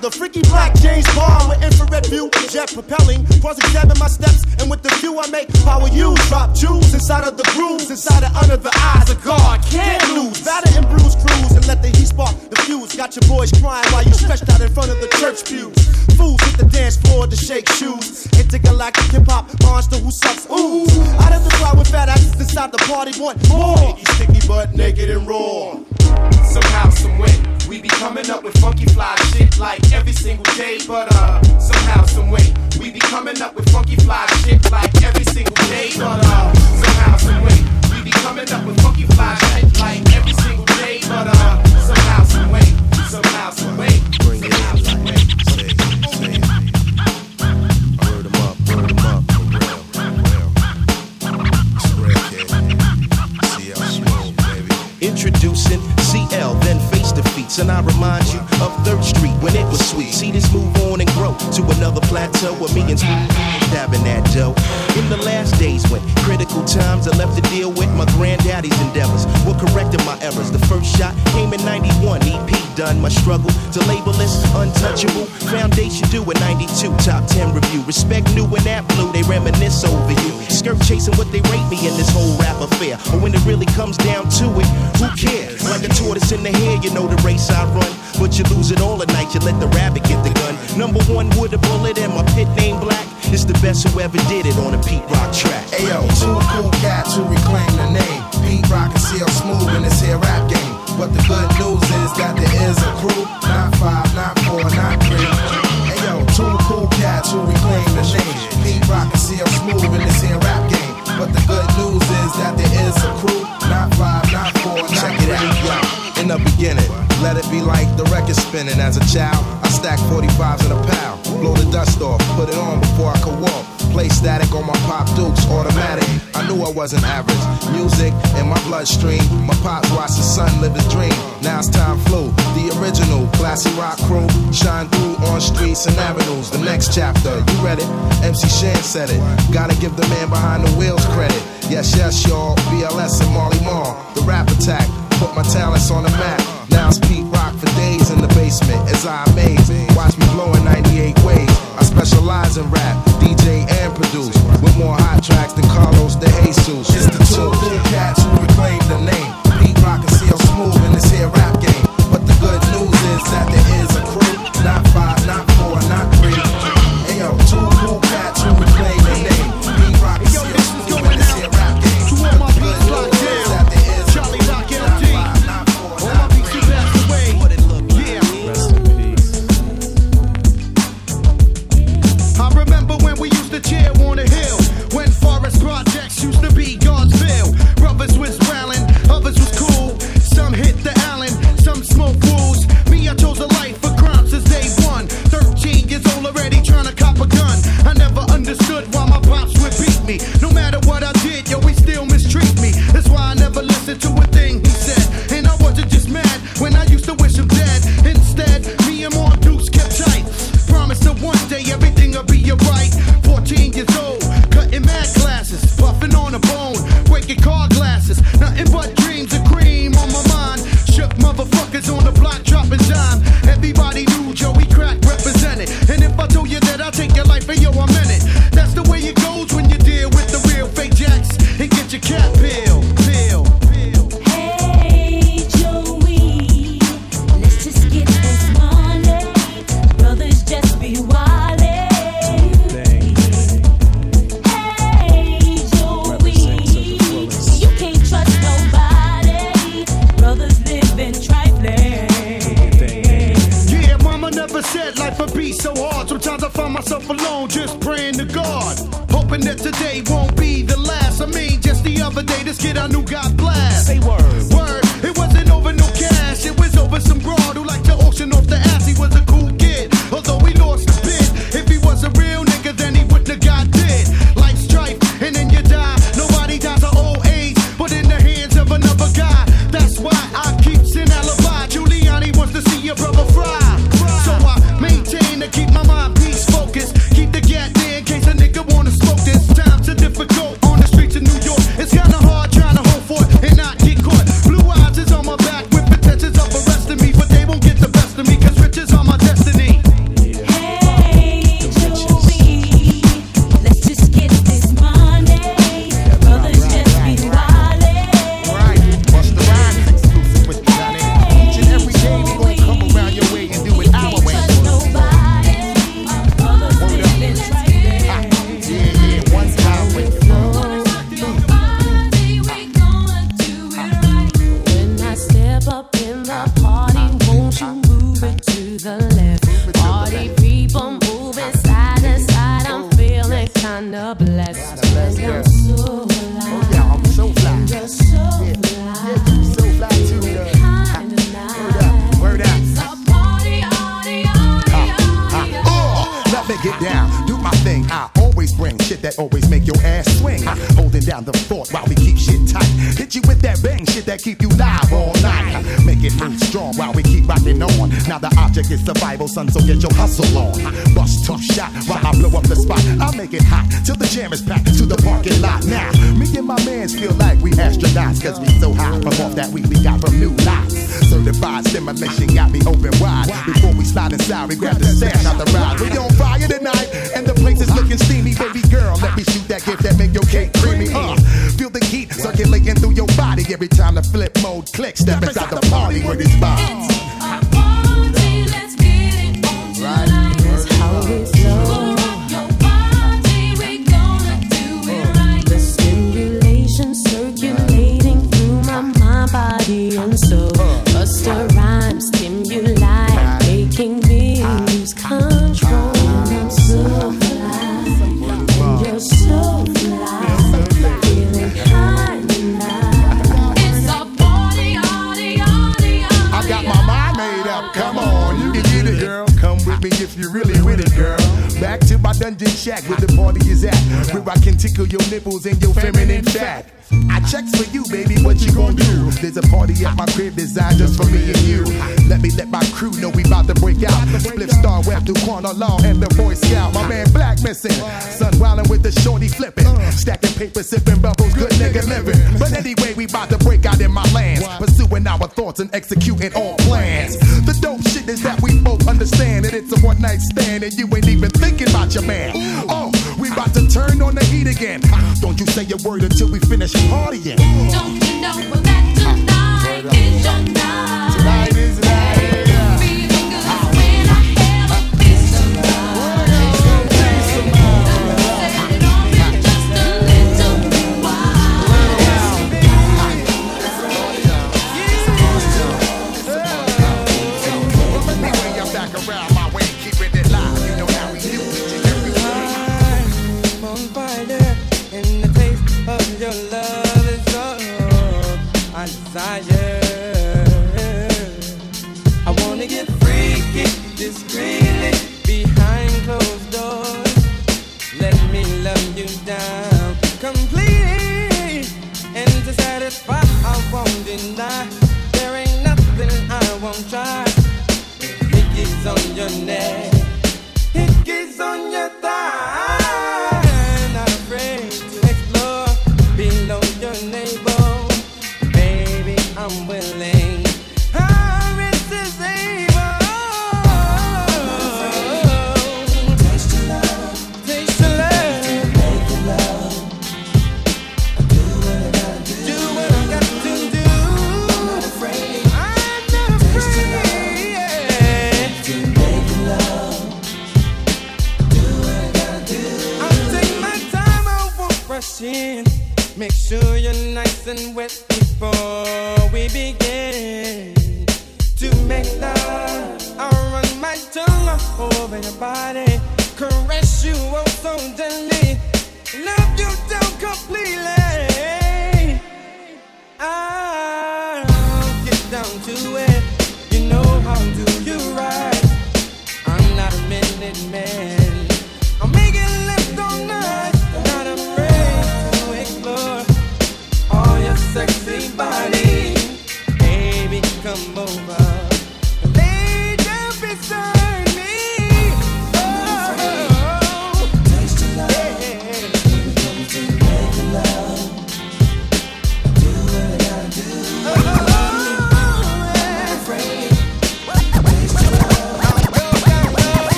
the freaky my. my struggle to label this untouchable. Foundation do a 92 top 10 review. Respect new and that blue, they reminisce over you. Skirt chasing what they rate me in this whole rap affair. But when it really comes down to it, who cares? Like a tortoise in the hair, you know the race I run. But you lose it all at night, you let the rabbit get the gun. Number one with a bullet and my pit name black. It's the best who ever did it on a Pete Rock track. Ayo, two cool cats who reclaim the name. Pete Rock and CL Smooth in this here rap game. But the good news is that there is a crew. Not five, not four, not three. Hey yo, two cool cats who reclaim the name. Pete Rock and CL Smooth in this here rap game. But the good news is that there is a crew. Not five, not four, not Check three. It out, yo. In the beginning, let it be like the record spinning. As a child, I stacked 45s in a pile, Blow the dust off, put it on before I could walk. Play static on my pop dukes, automatic knew I wasn't average. Music in my bloodstream. My pops watched his son live his dream. Now it's time flew. The original classic rock crew shine through on streets and avenues. The next chapter, you read it. MC Shan said it. Gotta give the man behind the wheels credit. Yes, yes, y'all. BLS and Molly Mar. The rap attack. Put my talents on the map. Now it's P basement as I amaze. Watch me blowin' 98 ways. I specialize in rap, DJ, and produce with more hot tracks than Carlos de Jesus. It's the two cats who reclaim the name. next step inside the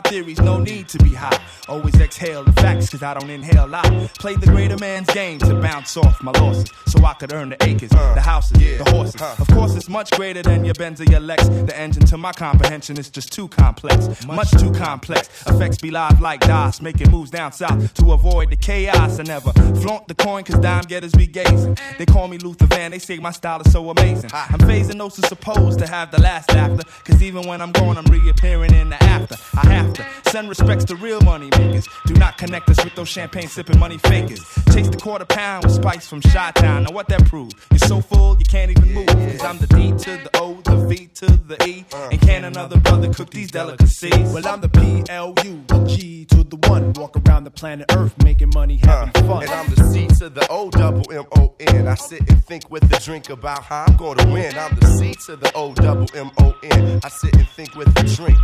theories, no need to be high. Cause I don't inhale. I play the greater man's game to bounce off my losses. So I could earn the acres, uh, the houses, the horses. Of course, it's much greater than your Benz or your Lex. The engine to my comprehension is just too complex. Much too complex. Effects be live like DOS, making moves down south to avoid the chaos. I never flaunt the coin, cause dime getters be gazing. They call me Luther Van, they say my style is so amazing. I'm phasing those who supposed to have the last laughter. Cause even when I'm gone, I'm reappearing in the after. I have to send respects to real money makers. Do not connect us with those champagne sipping money fakers. Chase the quarter pound with spice from Shot Town. Now what that prove? You're so full, you can't even move. Cause I'm the D to the O, the V to the E. And can another brother cook these delicacies? Well, I'm the P L U, the G to the one. Walk around the planet Earth making money, uh, having fun. And I'm the C to the O double M O N. I sit and think with the drink about how I'm gonna win. I'm the C to the O double M O N. I sit and think with the drink.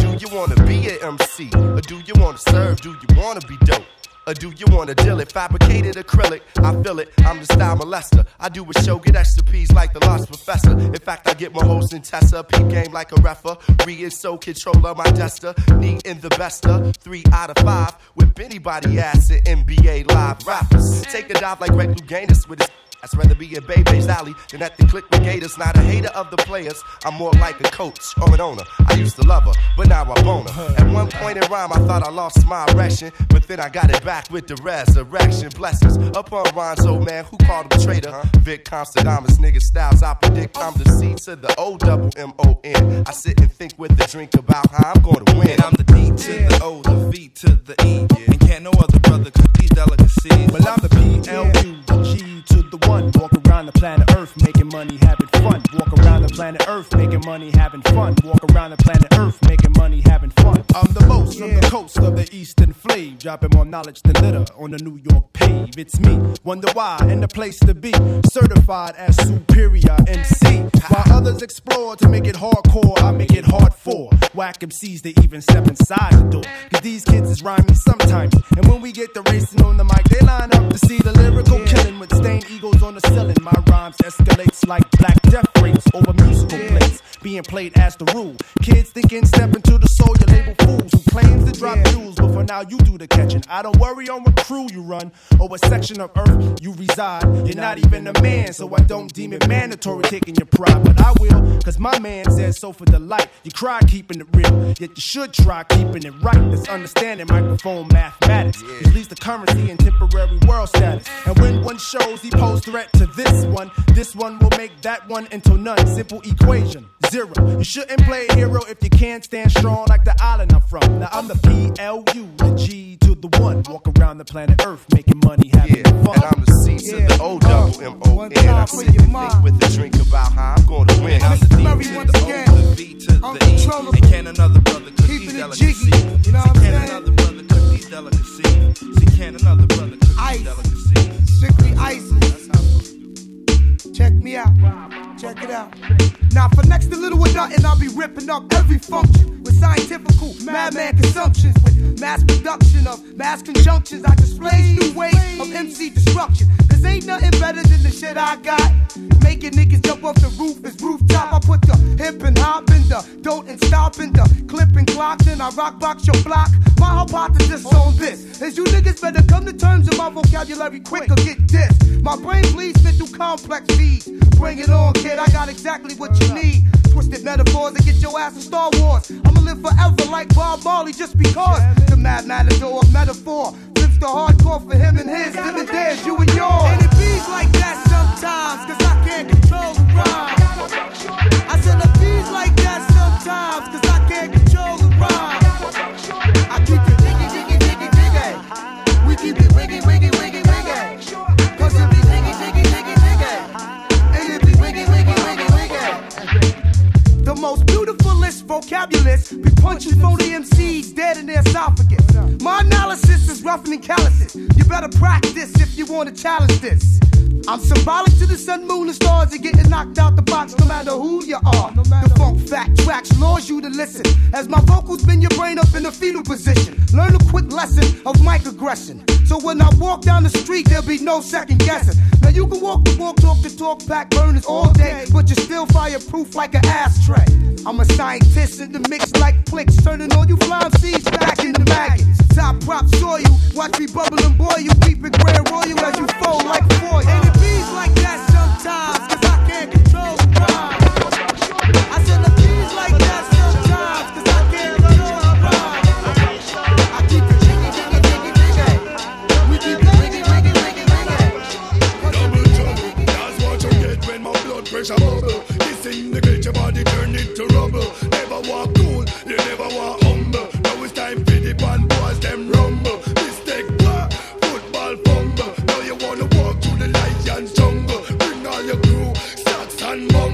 Do you wanna be an MC? Or do you wanna serve? Do you wanna be dope? Or do you wanna deal it? Fabricated acrylic, I feel it. I'm the style molester. I do a show, get extra P's like the lost professor. In fact, I get my host in Tessa. Peep game like a refer. Re so controller, my duster. Knee in the bester. Three out of five. Whip anybody ass in NBA live rappers. Take a dive like Greg Louganis with his I'd rather be in Bebe's alley than at the click Gators. Not a hater of the players, I'm more like a coach or an owner. I used to love her, but now I bone her. At one point in rhyme, I thought I lost my erection, but then I got it back with the resurrection. Blessings upon Ron's old man who called him traitor. Vic Constadamus, nigga styles, I predict I'm the C to the O double M O N. I sit and think with the drink about how I'm gonna win. And I'm the D to the O, the V to the E. And can't no other brother cook these delicacies. Well, I'm the P L U, G to the one. Walk around the planet Earth making money, having fun. Walk around the planet Earth making money, having fun. Walk around the planet Earth making money, having fun. I'm the most from the coast of the eastern flame, dropping more knowledge than litter on the New York pave. It's me, wonder why, and the place to be. Certified as superior MC. While others explore to make it hardcore, I make it hard for whack MCs to even step inside the door. Cause these kids is rhyming sometimes, and when we get the racing on the mic, they line up to see the lyrical killing with stained on the ceiling. My rhymes escalates like black death rates over musical plates being played as the rule. Kids thinking step into the soul, you label fools who claims to drop jewels, but for now you do the catching. I don't worry on what crew you run or what section of earth you reside. You're not even a man, so I don't deem it mandatory taking your pride, but I will, cause my man says so for delight. You cry keeping it real, yet you should try keeping it right. That's understanding microphone mathematics. At least the currency and temporary world status. And when one shows he pose threat to this one, this one will make that one into none. Simple equation, zero. You shouldn't play hero if you can't stand strong like the island I'm from. Now I'm the P L U, the G to the one. Walk around the planet Earth making money, having fun. And I'm the C to the O double M O N. Uh, I sit and think with a drink about how I'm gonna win. I'm the D to the O, the V to the E. And can another brother cook these delicacies? You know what I'm See, can saying? another brother cook these delicacies? See, can another brother cook these delicacies? Strictly ice. Check me out. Check it out. Now, for next to little or nothing, I'll be ripping up every function with scientifical madman consumptions, with mass production of mass conjunctions. I display new ways of MC destruction. Cause ain't nothing better than the shit I got. Making niggas jump off the roof is rooftop. I put the hip and hop in the don't and stop in the clip and clock. Then I rock box your block. My hypothesis on this is you niggas better come to terms with my vocabulary quick or get dissed. My brain bleeds through complex feeds. Bring it on, kid. I got exactly what you need. Twisted metaphors that get your ass in Star Wars. I'ma live forever like Bob Marley just because the mad matador of metaphor flips the hardcore for him and his, them and theirs, you and yours. And it beats like that sometimes, cause I can't control the rhyme. I said it beats like that sometimes, cause I can't control the rhyme. I keep it jiggy, jiggy, jiggy, jiggy. We keep it most beautifulest vocabulist be punching phony MCs dead in their esophagus. My analysis is rough softening calluses. You better practice if you wanna challenge this. I'm symbolic to the sun, moon, and stars. You're getting knocked out the box no matter who you are. The funk fact tracks lures you to listen. As my vocals bend your brain up in a fetal position. Learn a quick lesson of microaggression. So when I walk down the street, there'll be no second guessing. Now you can walk the walk, talk the talk, pack burners all day, but you're still fireproof like an ashtray. I'm a scientist in the mix like clicks, turning all you flying seeds back into maggots. Top prop soil, watch me bubble and boil you, keep it grand royal as you fold like foil. And it bees like that sometimes, cause I can't control the rhyme. I said the bees like that sometimes, cause I can't control the rhyme. I keep it jiggy, jiggy, jiggy, jiggy. We keep it jiggy, jiggy, jiggy, jiggy. That's what you get when my blood pressure bubble. Disintegrate your body, turn it to rubble. Never walk cool, you never walk humble. Now it's time for the band boys, them rumble. Mistake, what? Football fumble. Now you wanna walk through the lion's jungle. Bring all your crew, stocks and mumble.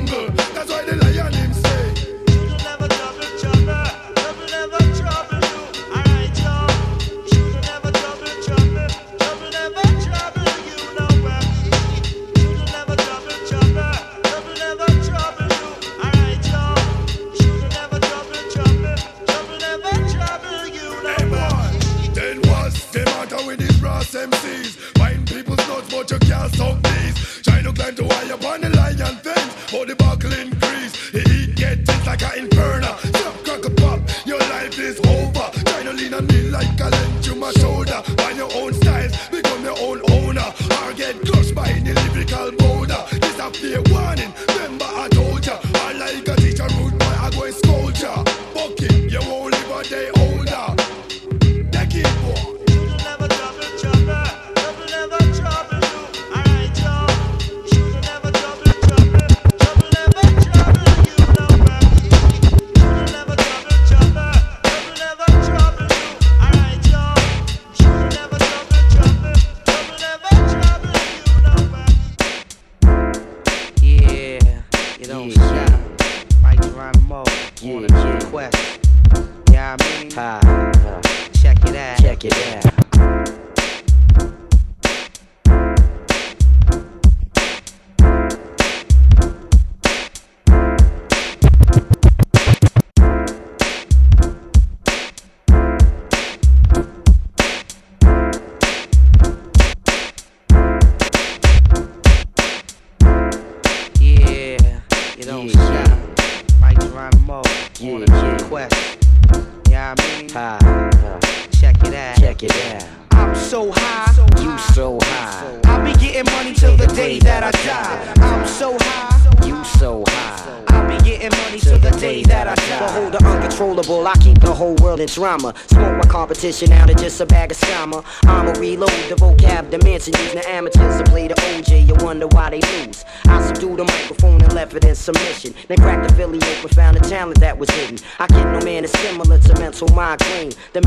Drama. Smoke my competition out of just a bag of scammer. I'ma reload the vocab dimension using the amateurs to play the OJ. You wonder why they lose. I subdued the microphone and left it in submission. Then cracked the Philly open, found the talent that was hidden. I kid no man is similar to mental migraine. The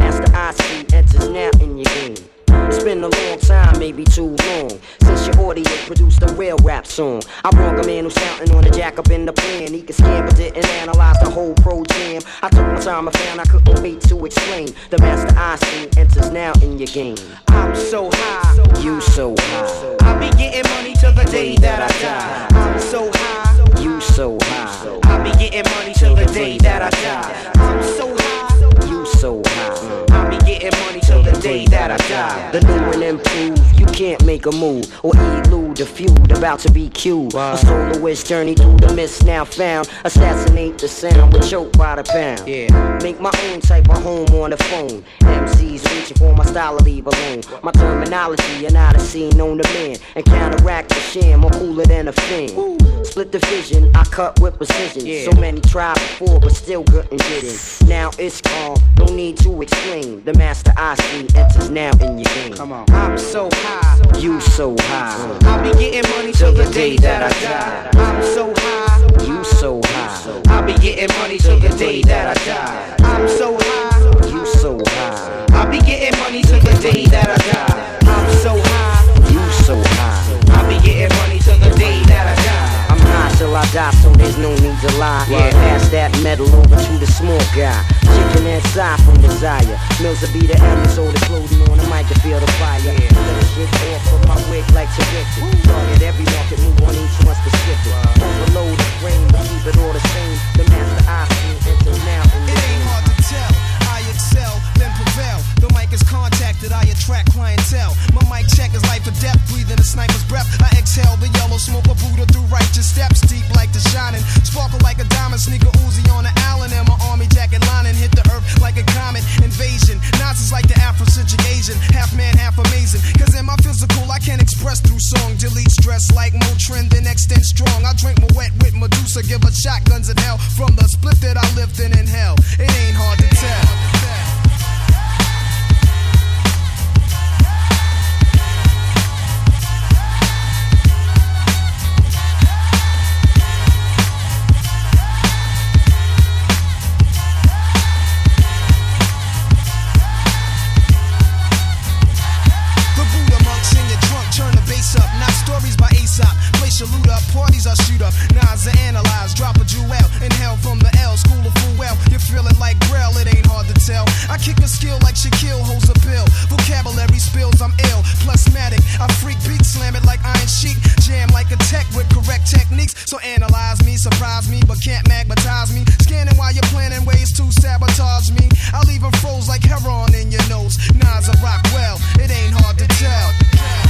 rap. I wrong a man who's counting on the jack up in the plan. He could scan but didn't analyze the whole pro jam. I took my time, I found I couldn't wait to explain. The master I see enters now in your game. I'm so high. You so high. I'll be getting money till the day that I die. I'm so high. You so high. I'll be getting money till the day that I die. Day that I die. The new and improved, you can't make a move or elude the feud about to be cued. A soloist journey through the mist now found. Assassinate the sound, but choke by the pound. Yeah. Make my own type of home on the phone. MCs reaching for my style of leave alone. My terminology, you're not a scene known to man. And counteract the sham, I'm cooler than a fan. Split the vision, I cut with precision. Yeah. So many tried before, but still couldn't get in. Now it's calm, no need to explain. The master I see enters now in your game. Come on. I'm so high. You so high. I'll be getting money till the day that I die. I'm so high. You so high. I'll be getting money till the day that I die. I'm so high. You so high. I'll be getting money till the day that I die. I'm so high. You so high. I'll be getting money till the day that I die. I'm high till I die, so there's no need to lie. Yeah. Pass that metal over to the small guy. Chicken that side from desire. Mills will be the end, so the clothing on the mic to feel the fire. Let shit off of my wig like terrific. Target every market, move on each one specific. Overload the frame, but keep it all the same. The attract clientele. My mic check is life or death, breathing a sniper's breath. I exhale the yellow smoke of Buddha through righteous steps, deep like the shining. Sparkle like a diamond, sneaker Uzi on the Allen, and my army jacket lining hit the earth like a comet invasion. Nazis like the Afrocentric Asian, half man, half amazing. Cause in my physical, I can't express through song. Delete stress like Motrin, then extend strong. I drink my wet with Medusa, give a shotguns in hell from the split that I lived in in hell. It ain't hard to salute up, parties I shoot up. Nas are analyze. drop a jewel, inhale from the L, school of full well. you're feeling like Grell, it ain't hard to tell. I kick a skill like Shaquille holds a pill. Vocabulary spills, I'm ill, Plusmatic. I freak beat, slam it like iron sheet, jam like a tech with correct techniques. So analyze me, surprise me, but can't magnetize me. Scanning while you're planning ways to sabotage me. I leave a froze like heroin in your nose. Nas a rock well, it ain't hard to tell.